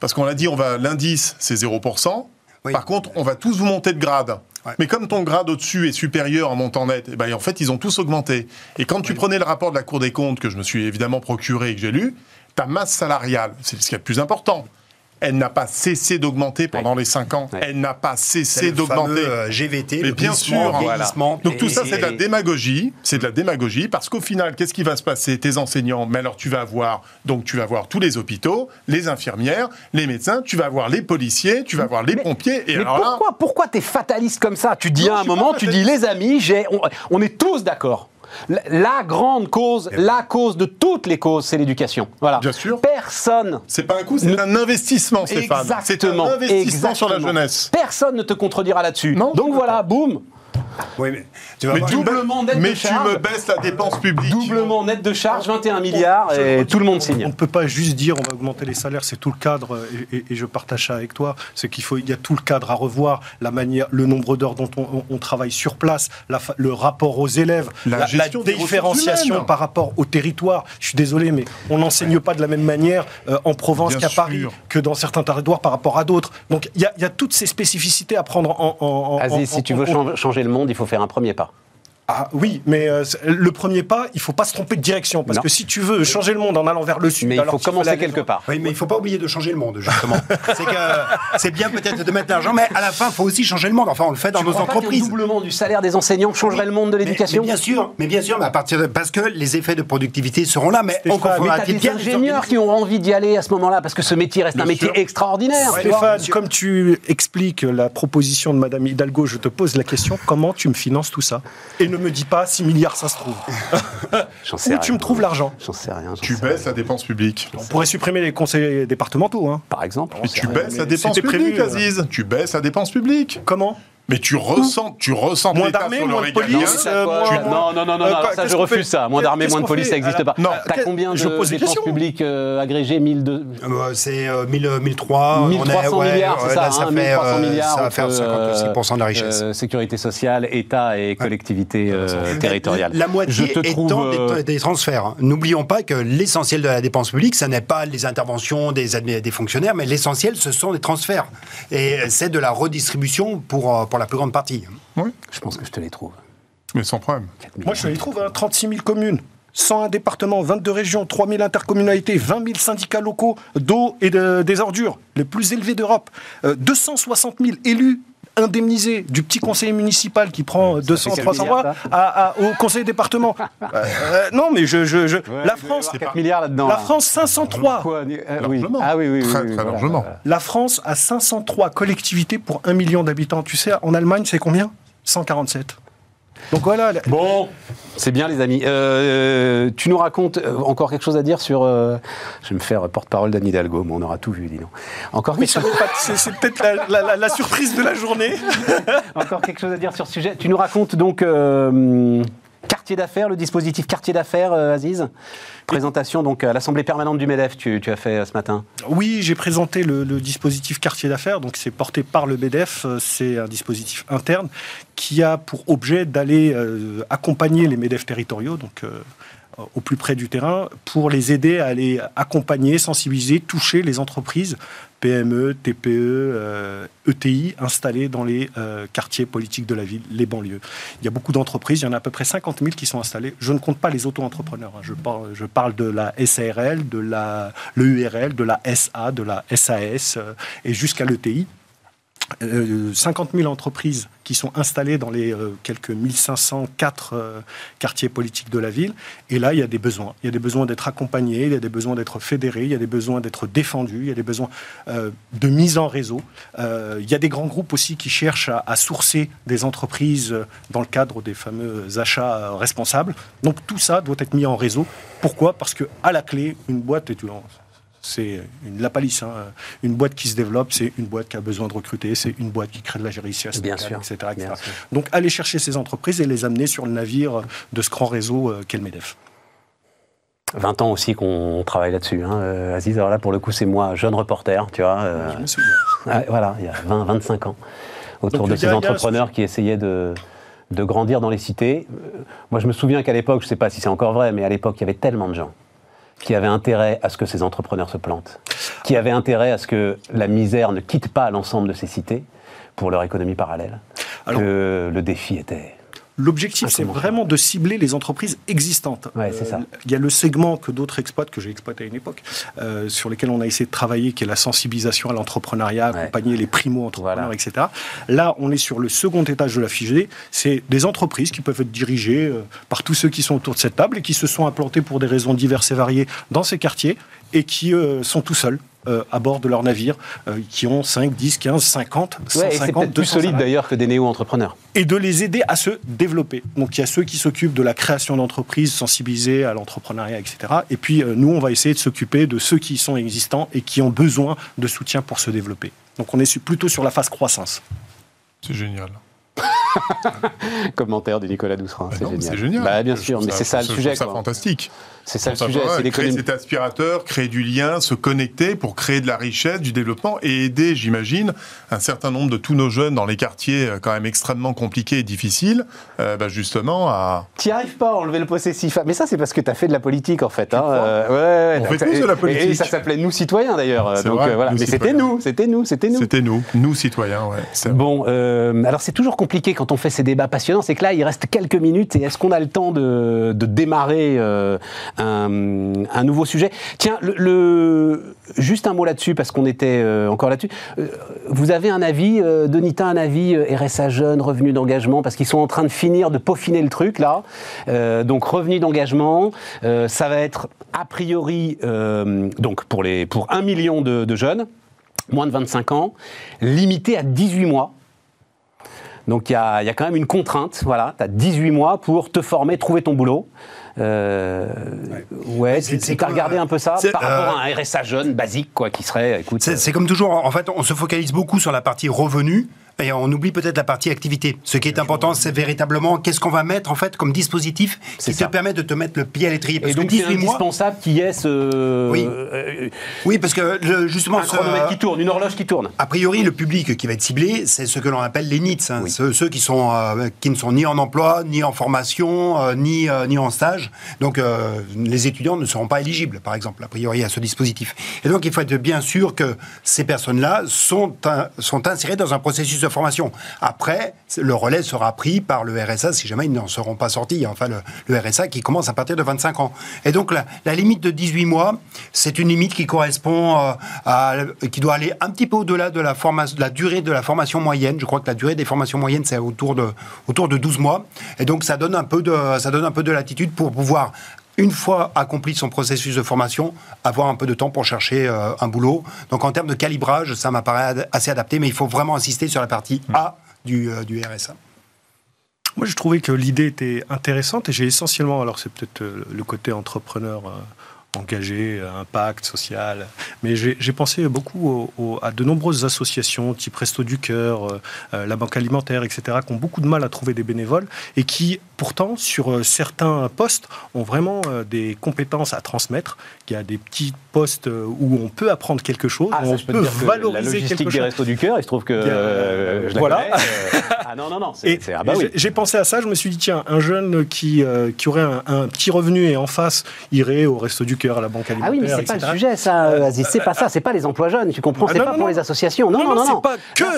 Parce qu'on a dit, on va l'indice, c'est 0%. Par contre, on va tous vous monter de grade. Mais comme ton grade au-dessus est supérieur en montant net, eh ben, en fait, ils ont tous augmenté. Et quand tu prenais le rapport de la Cour des comptes, que je me suis évidemment procuré et que j'ai lu, ta masse salariale, c'est ce qui est le plus important elle n'a pas cessé d'augmenter pendant les 5 ans. Elle n'a pas cessé d'augmenter. Euh, GVT, Mais bien sûr. Donc tout ça, c'est de la démagogie. C'est de la démagogie parce qu'au final, qu'est-ce qui va se passer? Tes enseignants, mais alors tu vas voir, donc tu vas voir tous les hôpitaux, les infirmières, les médecins, tu vas voir les policiers, tu vas voir les pompiers. Et mais pourquoi, pourquoi t'es fataliste comme ça? Tu dis à un moment, tu dis les amis, on est tous d'accord. La grande cause, la cause de toutes les causes, c'est l'éducation. Voilà. Bien sûr. Personne. C'est pas un coût, c'est un investissement, Stéphane. C'est un investissement sur la jeunesse. Personne ne te contredira là-dessus. Donc voilà, boum. Oui, mais tu vas doublement net mais tu me baisses la dépense publique. Doublement net de charge, 21 milliards, et tout le monde signe. On ne peut pas juste dire on va augmenter les salaires, c'est tout le cadre, et, je partage ça avec toi, c'est qu'il faut, il y a tout le cadre à revoir, la manière, le nombre d'heures dont on, travaille sur place, le rapport aux élèves, la, différenciation par rapport au territoire. Je suis désolé, mais on n'enseigne pas de la même manière euh, en Provence qu'à Paris, que dans certains territoires par rapport à d'autres. Donc il y, a toutes ces spécificités à prendre en, en, Aziz, si tu veux changer le monde, il faut faire un premier pas. Ah oui, mais euh, le premier pas, il faut pas se tromper de direction parce que si tu veux changer le monde en allant vers le sud, mais il faut commencer quelque part. Oui, mais il faut pas oublier de changer le monde justement. c'est que c'est bien peut-être de mettre l'argent, mais à la fin, il faut aussi changer le monde. Enfin, on le fait dans nos entreprises. Le doublement du salaire des enseignants changerait le monde de l'éducation. Bien sûr, mais bien sûr, mais à partir de, parce que les effets de productivité seront là. Mais encore faudra-t-il des ingénieurs qui auront envie d'y aller à ce moment-là parce que ce métier reste un métier extraordinaire. Stéphane, comme tu expliques la proposition de Madame Hidalgo, je te pose la question comment tu me finances tout ça? Et ne me dis pas si milliards, ça se trouve. Où tu me trouves l'argent J'en sais rien. Tu baisses la dépense publique. On pourrait supprimer les conseils départementaux, hein. Par exemple. tu baisses la dépense publique, Aziz. Tu baisses la dépense publique. Comment? Mais tu ressens, tu ressens moins d'armée, moins de police. Euh, Non, non, non, non, euh, ça je refuse ça. Moins d'armée, moins de police, ça n'existe pas. Non. T'as combien de dépenses publiques euh, agrégées 1002 C'est 1003. 1300 milliards, c'est ça. Ça, hein, milliards. Ça va faire 56% de la richesse. sécurité sociale, État et collectivités territoriales. La moitié étant des, transferts. N'oublions pas que l'essentiel de la dépense publique, ce n'est pas les interventions des, des fonctionnaires, mais l'essentiel, ce sont les transferts. Et c'est de la redistribution pour pour la plus grande partie. Oui. Je pense que je te les trouve. Mais sans problème. Moi, je te les trouve. 36 hein. 000 communes. 101 départements, 22 régions, 3000 intercommunalités, 20 000 syndicats locaux d'eau et des ordures, les plus élevés d'Europe, 260 euh, 000 élus indemnisés, du petit conseiller municipal qui prend 200, 300 euros au conseiller département. Euh, non, mais je, je, la France, 4 milliards là-dedans. La France 503. oui. Ah oui, oui, très, très largement. La France a 503 collectivités pour 1 million d'habitants. Tu sais, en Allemagne, c'est combien? 147. Donc voilà. Bon, c'est bien les amis. Euh, tu nous racontes euh, encore quelque chose à dire sur... Euh, je vais me faire porte-parole d'Anne Hidalgo, mais on aura tout vu, dis donc. Encore oui, C'est peut-être la, surprise de la journée. encore quelque chose à dire sur ce sujet. Tu nous racontes donc quartier d'affaires, le dispositif quartier d'affaires, Aziz? Présentation donc à l'Assemblée permanente du MEDEF, tu, as fait euh, ce matin. Oui, j'ai présenté le, dispositif quartier d'affaires, donc c'est porté par le MEDEF, euh, c'est un dispositif interne qui a pour objet d'aller euh, accompagner les MEDEF territoriaux, donc au plus près du terrain, pour les aider à aller accompagner, sensibiliser, toucher les entreprises PME, TPE, ETI euh, e installés dans les euh, quartiers politiques de la ville, les banlieues. Il y a beaucoup d'entreprises, il y en a à peu près 50 000 qui sont installées. Je ne compte pas les auto-entrepreneurs. Hein. Je, parle, de la SARL, de la l'EURL, de la SA, de la SAS euh, et jusqu'à l'ETI. 50 000 entreprises qui sont installées dans les euh, quelques 1504 euh, quartiers politiques de la ville. Et là, il y a des besoins. Il y a des besoins d'être accompagnés, il y a des besoins d'être fédérés, il y a des besoins d'être défendus, il y a des besoins euh, de mise en réseau. il y a des grands groupes aussi qui cherchent à, sourcer des entreprises dans le cadre des fameux achats responsables. Donc tout ça doit être mis en réseau. Pourquoi? Parce que à la clé, une boîte est c'est une, la palisse. Hein. Une boîte qui se développe, c'est une boîte qui a besoin de recruter, c'est une boîte qui crée de la géricia, etc., Donc, aller chercher ces entreprises et les amener sur le navire de ce grand réseau euh, qu'est le MEDEF. 20 ans aussi qu'on travaille là-dessus, hein, euh, Aziz. Alors là, pour le coup, c'est moi, jeune reporter, tu vois. Euh, Je souviens. voilà, il y a 20, 25 ans, autour de ces entrepreneurs qui essayaient de, de grandir dans les cités. Moi, je me souviens qu'à l'époque, je ne sais pas si c'est encore vrai, mais à l'époque, il y avait tellement de gens qui avaient intérêt à ce que ces entrepreneurs se plantent, qui avaient intérêt à ce que la misère ne quitte pas l'ensemble de ces cités pour leur économie parallèle, que le défi était L'objectif, c'est vraiment de cibler les entreprises existantes. Ouais, ça. Il y a le segment que d'autres exploitent, que j'ai exploité à une époque, euh, sur lequel on a essayé de travailler, qui est la sensibilisation à l'entrepreneuriat, accompagner les primo-entrepreneurs, etc. Là, on est sur le second étage de la fiche C'est des entreprises qui peuvent être dirigées euh, par tous ceux qui sont autour de cette table et qui se sont implantés pour des raisons diverses et variées dans ces quartiers et qui euh, sont tout seuls euh, à bord de leurs navires euh, qui ont 5, 10, 15, 50, 150, C'est peut-être plus solide d'ailleurs que des néo-entrepreneurs. Et de les aider à se développer. Donc il y a ceux qui s'occupent de la création d'entreprises, sensibilisés à l'entrepreneuriat, etc. Et puis euh, nous, on va essayer de s'occuper de ceux qui sont existants et qui ont besoin de soutien pour se développer. Donc on est plutôt sur la phase croissance. C'est génial. Commentaire de Nicolas Doucerin, bah c'est génial. Bah, bien sûr, mais c'est ça le sujet. C'est fantastique. C'est ça le sujet. C'est créer cet aspirateur, créer du lien, se connecter pour créer de la richesse, du développement et aider, j'imagine, un certain nombre de tous nos jeunes dans les quartiers euh, quand même extrêmement compliqués et difficiles, euh, bah, justement à. Tu n'y arrives pas à enlever le possessif. Mais ça, c'est parce que tu as fait de la politique en fait. Hein. Euh, ouais, On fait tous de la politique. Et ça s'appelait Nous citoyens d'ailleurs. Donc voilà. Mais c'était nous, c'était nous, c'était nous. C'était nous, nous citoyens. Ouais. Bon, alors c'est toujours compliqué quand on fait ces débats passionnants. C'est que là, il reste quelques minutes et est-ce qu'on a le temps de, démarrer un, nouveau sujet? Tiens, juste un mot là-dessus, parce qu'on était euh, encore là-dessus. Euh, vous avez un avis, euh, Donita, un avis RSA jeune, revenu d'engagement, parce qu'ils sont en train de finir de peaufiner le truc là. donc revenu d'engagement, ça va être a priori donc pour, les, pour 1 million de, de jeunes, moins de 25 ans, limité à 18 mois. Donc il y, y a, quand même une contrainte, voilà, tu as 18 mois pour te former, trouver ton boulot. Euh, ouais, tu as regardé un peu ça par rapport à un RSA jeune basique, quoi, qui serait, écoute. C'est comme toujours, en fait, on se focalise beaucoup sur la partie revenu. Et on oublie peut-être la partie activité. Ce qui est important, c'est véritablement qu'est-ce qu'on va mettre en fait comme dispositif qui te permet de te mettre le pied à l'étrier. Et donc, c'est indispensable qu'il y ait ce. Oui, euh, oui parce que justement. Un chronomètre qui tourne, une horloge qui tourne. A priori, le public qui va être ciblé, c'est ce que l'on appelle les NITS, hein. ceux, qui, sont, euh, qui ne sont ni en emploi, ni en formation, euh, ni, ni en stage. Donc, les étudiants ne seront pas éligibles, par exemple, a priori, à ce dispositif. Et donc, il faut être bien sûr que ces personnes-là sont, sont insérées dans un processus formation. Après, le relais sera pris par le RSA si jamais ils n'en seront pas sortis. Enfin, le, RSA qui commence à partir de 25 ans. Et donc, la, limite de 18 mois, c'est une limite qui correspond euh, à, qui doit aller un petit peu au-delà de la, formation, de la durée de la formation moyenne. Je crois que la durée des formations moyennes, c'est autour de, autour de 12 mois. Et donc, ça donne un peu de, ça donne un peu de latitude pour pouvoir une fois accompli son processus de formation, avoir un peu de temps pour chercher euh, un boulot. Donc en termes de calibrage, ça m'apparaît assez adapté, mais il faut vraiment insister sur la partie A du, euh, du RSA. Moi, je trouvais que l'idée était intéressante et j'ai essentiellement, alors c'est peut-être euh, le côté entrepreneur engagé, impact social. Mais j'ai pensé beaucoup à de nombreuses associations, type Resto du Cœur, la Banque Alimentaire, etc., qui ont beaucoup de mal à trouver des bénévoles et qui pourtant, sur euh, certains postes, ont vraiment euh, des compétences à transmettre. Il y a des petits postes euh, où on peut apprendre quelque chose, ah, on peut valoriser la logistique des restos du cœur, il se trouve que voilà. ah non non non, ah bah oui. J'ai pensé à ça, je me suis dit tiens, un jeune qui qui aurait un, petit revenu et en face irait au resto du cœur, à la banque alimentaire. Ah oui, mais c'est pas le sujet ça, Aziz. C'est pas ça, c'est pas les emplois jeunes. Tu comprends C'est pas pour les associations. Non non non, non.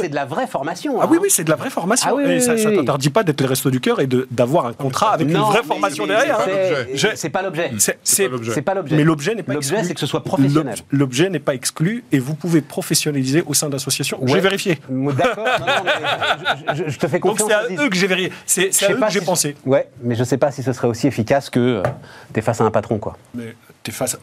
C'est de la vraie formation. Ah oui hein. oui, c'est de la vraie formation. Ah et ça, ne t'interdit pas d'être le resto du cœur et d'avoir un contrat avec une vraie formation derrière. Hein. C'est pas l'objet. C'est pas l'objet. Mais l'objet n'est pas L'objet, c'est que ce soit professionnel. L'objet n'est pas exclu et vous pouvez professionnaliser au sein d'associations. J'ai vérifié. D'accord. je, te fais confiance. Donc c'est à eux que j'ai vérifié. C'est à eux que j'ai pensé. Ouais, mais je sais pas si ce serait aussi efficace que euh, tu es face à un patron, quoi. Mais es face,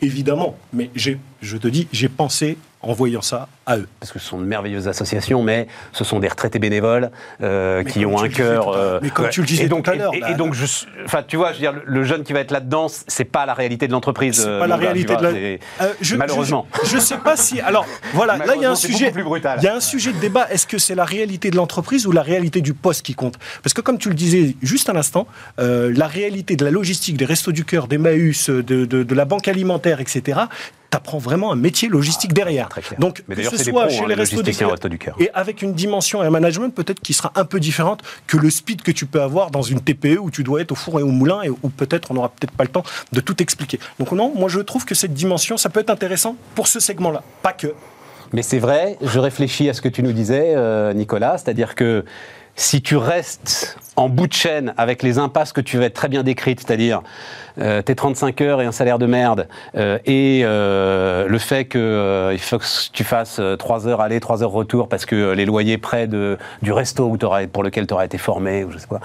évidemment. Mais je te dis, j'ai pensé en voyant ça à eux. Parce que ce sont de merveilleuses associations, mais ce sont des retraités bénévoles euh, qui ont un cœur. Euh, mais comme tu le disais donc, tout à l'heure. Et, donc, je, enfin, tu vois, je veux dire, le jeune qui va être là-dedans, c'est pas la réalité de l'entreprise. C'est pas la euh, réalité de la. malheureusement. Je, ne sais pas si. Alors, voilà, là, il y a un sujet. Il y a un sujet de débat. Est-ce que c'est la réalité de l'entreprise ou la réalité du poste qui compte? Parce que, comme tu le disais juste à l'instant, la réalité de la logistique, des restos du cœur, des Maüs, de, de la banque alimentaire, etc., t'apprends vraiment un métier logistique derrière. Donc, Mais que ce soit chez hein, les restos du cœur. Et avec une dimension et un management peut-être qui sera un peu différente que le speed que tu peux avoir dans une TPE où tu dois être au four et au moulin et où peut-être on n'aura peut-être pas le temps de tout expliquer. Donc non, moi je trouve que cette dimension, ça peut être intéressant pour ce segment-là, pas que. Mais c'est vrai, je réfléchis à ce que tu nous disais, euh, Nicolas, c'est-à-dire que si tu restes en bout de chaîne avec les impasses que tu vas être très bien décrites, c'est-à-dire euh, tes 35 heures et un salaire de merde, euh, et euh, le fait que il faut que tu fasses 3 heures aller, 3 heures retour parce que les loyers près de, du resto où pour lequel tu auras été formé ou je sais quoi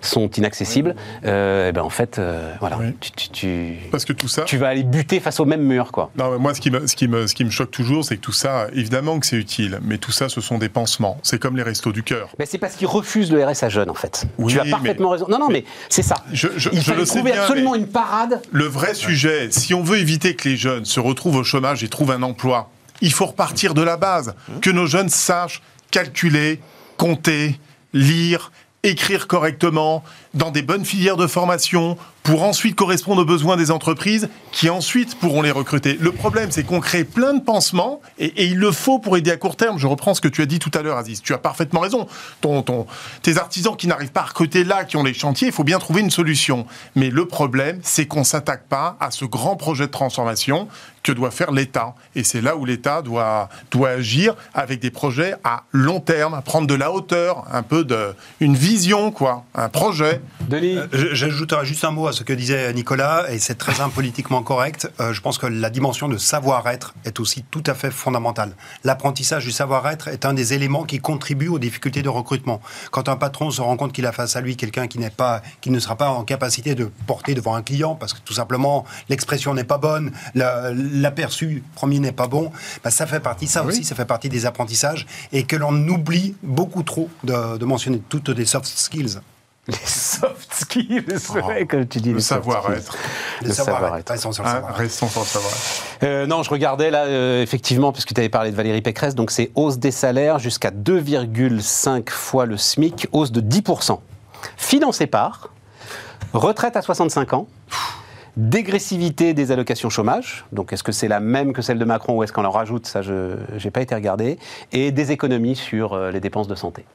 sont inaccessibles, et eh ben en fait, voilà, tu, tu, parce que tout ça, tu vas aller buter face au même mur, quoi. Non, mais moi, ce qui me, ce qui me, ce qui me choque toujours, c'est que tout ça, évidemment que c'est utile, mais tout ça, ce sont des pansements. C'est comme les restos du cœur. Mais c'est parce qu'ils refusent le RSA jeune, en fait. Tu as parfaitement raison. Non, non, mais, c'est ça. Je, je, Il fallait trouver absolument une parade. Le vrai sujet, si on veut éviter que les jeunes se retrouvent au chômage et trouvent un emploi, il faut repartir de la base. Que nos jeunes sachent calculer, compter, lire, écrire correctement, dans des bonnes filières de formation, pour ensuite correspondre aux besoins des entreprises qui ensuite pourront les recruter. Le problème, c'est qu'on crée plein de pansements et, il le faut pour aider à court terme. Je reprends ce que tu as dit tout à l'heure, Aziz. Tu as parfaitement raison. Tes artisans qui n'arrivent pas à recruter là, qui ont les chantiers, il faut bien trouver une solution. Mais le problème, c'est qu'on ne s'attaque pas à ce grand projet de transformation que doit faire l'État. Et c'est là où l'État doit, doit agir avec des projets à long terme, prendre de la hauteur, un peu de, une vision, quoi, un projet. Denis euh, J'ajouterai juste un mot à ce que disait Nicolas, et c'est très impolitiquement correct. Euh, je pense que la dimension de savoir-être est aussi tout à fait fondamentale. L'apprentissage du savoir-être est un des éléments qui contribuent aux difficultés de recrutement. Quand un patron se rend compte qu'il a face à lui quelqu'un qui n'est pas, qui ne sera pas en capacité de porter devant un client, parce que tout simplement l'expression n'est pas bonne, l'aperçu premier n'est pas bon, bah, ça fait partie, ça aussi, ça fait partie des apprentissages, et que l'on oublie beaucoup trop de, de mentionner toutes les soft skills les soft skills, oh, comme tu dis. Le savoir-être. Le savoir-être. Restons sur le savoir euh, non, je regardais là, euh, effectivement, puisque tu avais parlé de Valérie Pécresse, donc c'est hausse des salaires jusqu'à 2,5 fois le SMIC, hausse de 10%. Financé par retraite à 65 ans, dégressivité des allocations chômage, donc est-ce que c'est la même que celle de Macron ou est-ce qu'on en rajoute, ça je n'ai pas été regardé, et des économies sur euh, les dépenses de santé.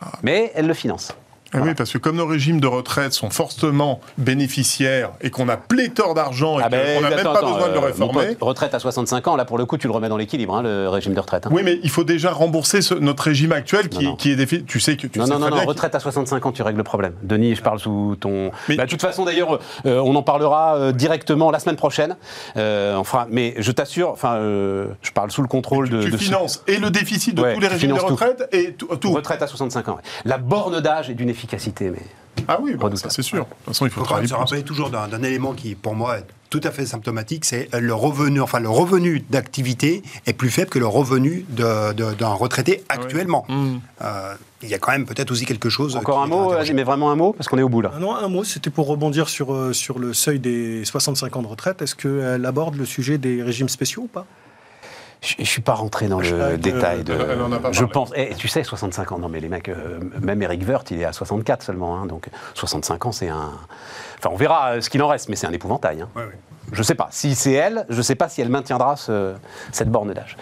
Ah. Mais elle le finance. Ah oui, parce que comme nos régimes de retraite sont fortement bénéficiaires et qu'on a pléthore d'argent et ah qu'on ben, n'a même pas besoin de le euh, réformer. retraite à 65 ans, là pour le coup, tu le remets dans l'équilibre, hein, le régime de retraite. Hein. Oui, mais il faut déjà rembourser notre régime actuel qui, qui est défi... Tu sais que tu non, sais non, non, retraite à 65 ans, tu règles le problème. Denis, je parle sous ton. Mais... Bah, de toute façon, d'ailleurs, euh, on en parlera euh, directement la semaine prochaine. fera... Mais je t'assure, enfin, je parle sous le contrôle de. Tu finances et le déficit de tous les régimes de retraite et tout. Retraite à 65 ans. La borne d'âge est d'une efficacité, mais. Ah oui, bah, ça c'est sûr. De toute façon, il faut, se rappeler toujours d'un élément qui, pour moi, est tout à fait symptomatique, c'est le revenu, enfin le revenu d'activité est plus faible que le revenu d'un retraité ah actuellement. Mmh. Euh, il y a quand même peut-être aussi quelque chose. Encore un mot, mais vraiment un mot, parce qu'on est au bout là. Ah non, un mot, c'était pour rebondir sur, euh, sur le seuil des 65 ans de retraite. Est-ce qu'elle aborde le sujet des régimes spéciaux ou pas? Je ne suis pas rentré dans le détail de. je pense. Et eh, tu sais, 65 ans. Non, mais les mecs, euh, même Eric Wirth, il est à 64 seulement. Hein, donc 65 ans, c'est un. Enfin, on verra euh, ce qu'il en reste, mais c'est un épouvantail. Hein. Je ne sais pas. Si c'est elle, je ne sais pas si elle maintiendra cette borne d'âge.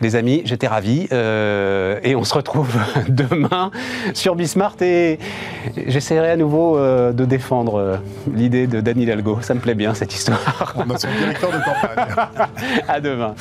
Les amis, j'étais ravi. Euh, et on se retrouve demain sur Bismart. Et j'essaierai à nouveau de défendre l'idée de Danny Hidalgo. Ça me plaît bien, cette histoire. On a son directeur de campagne. à demain.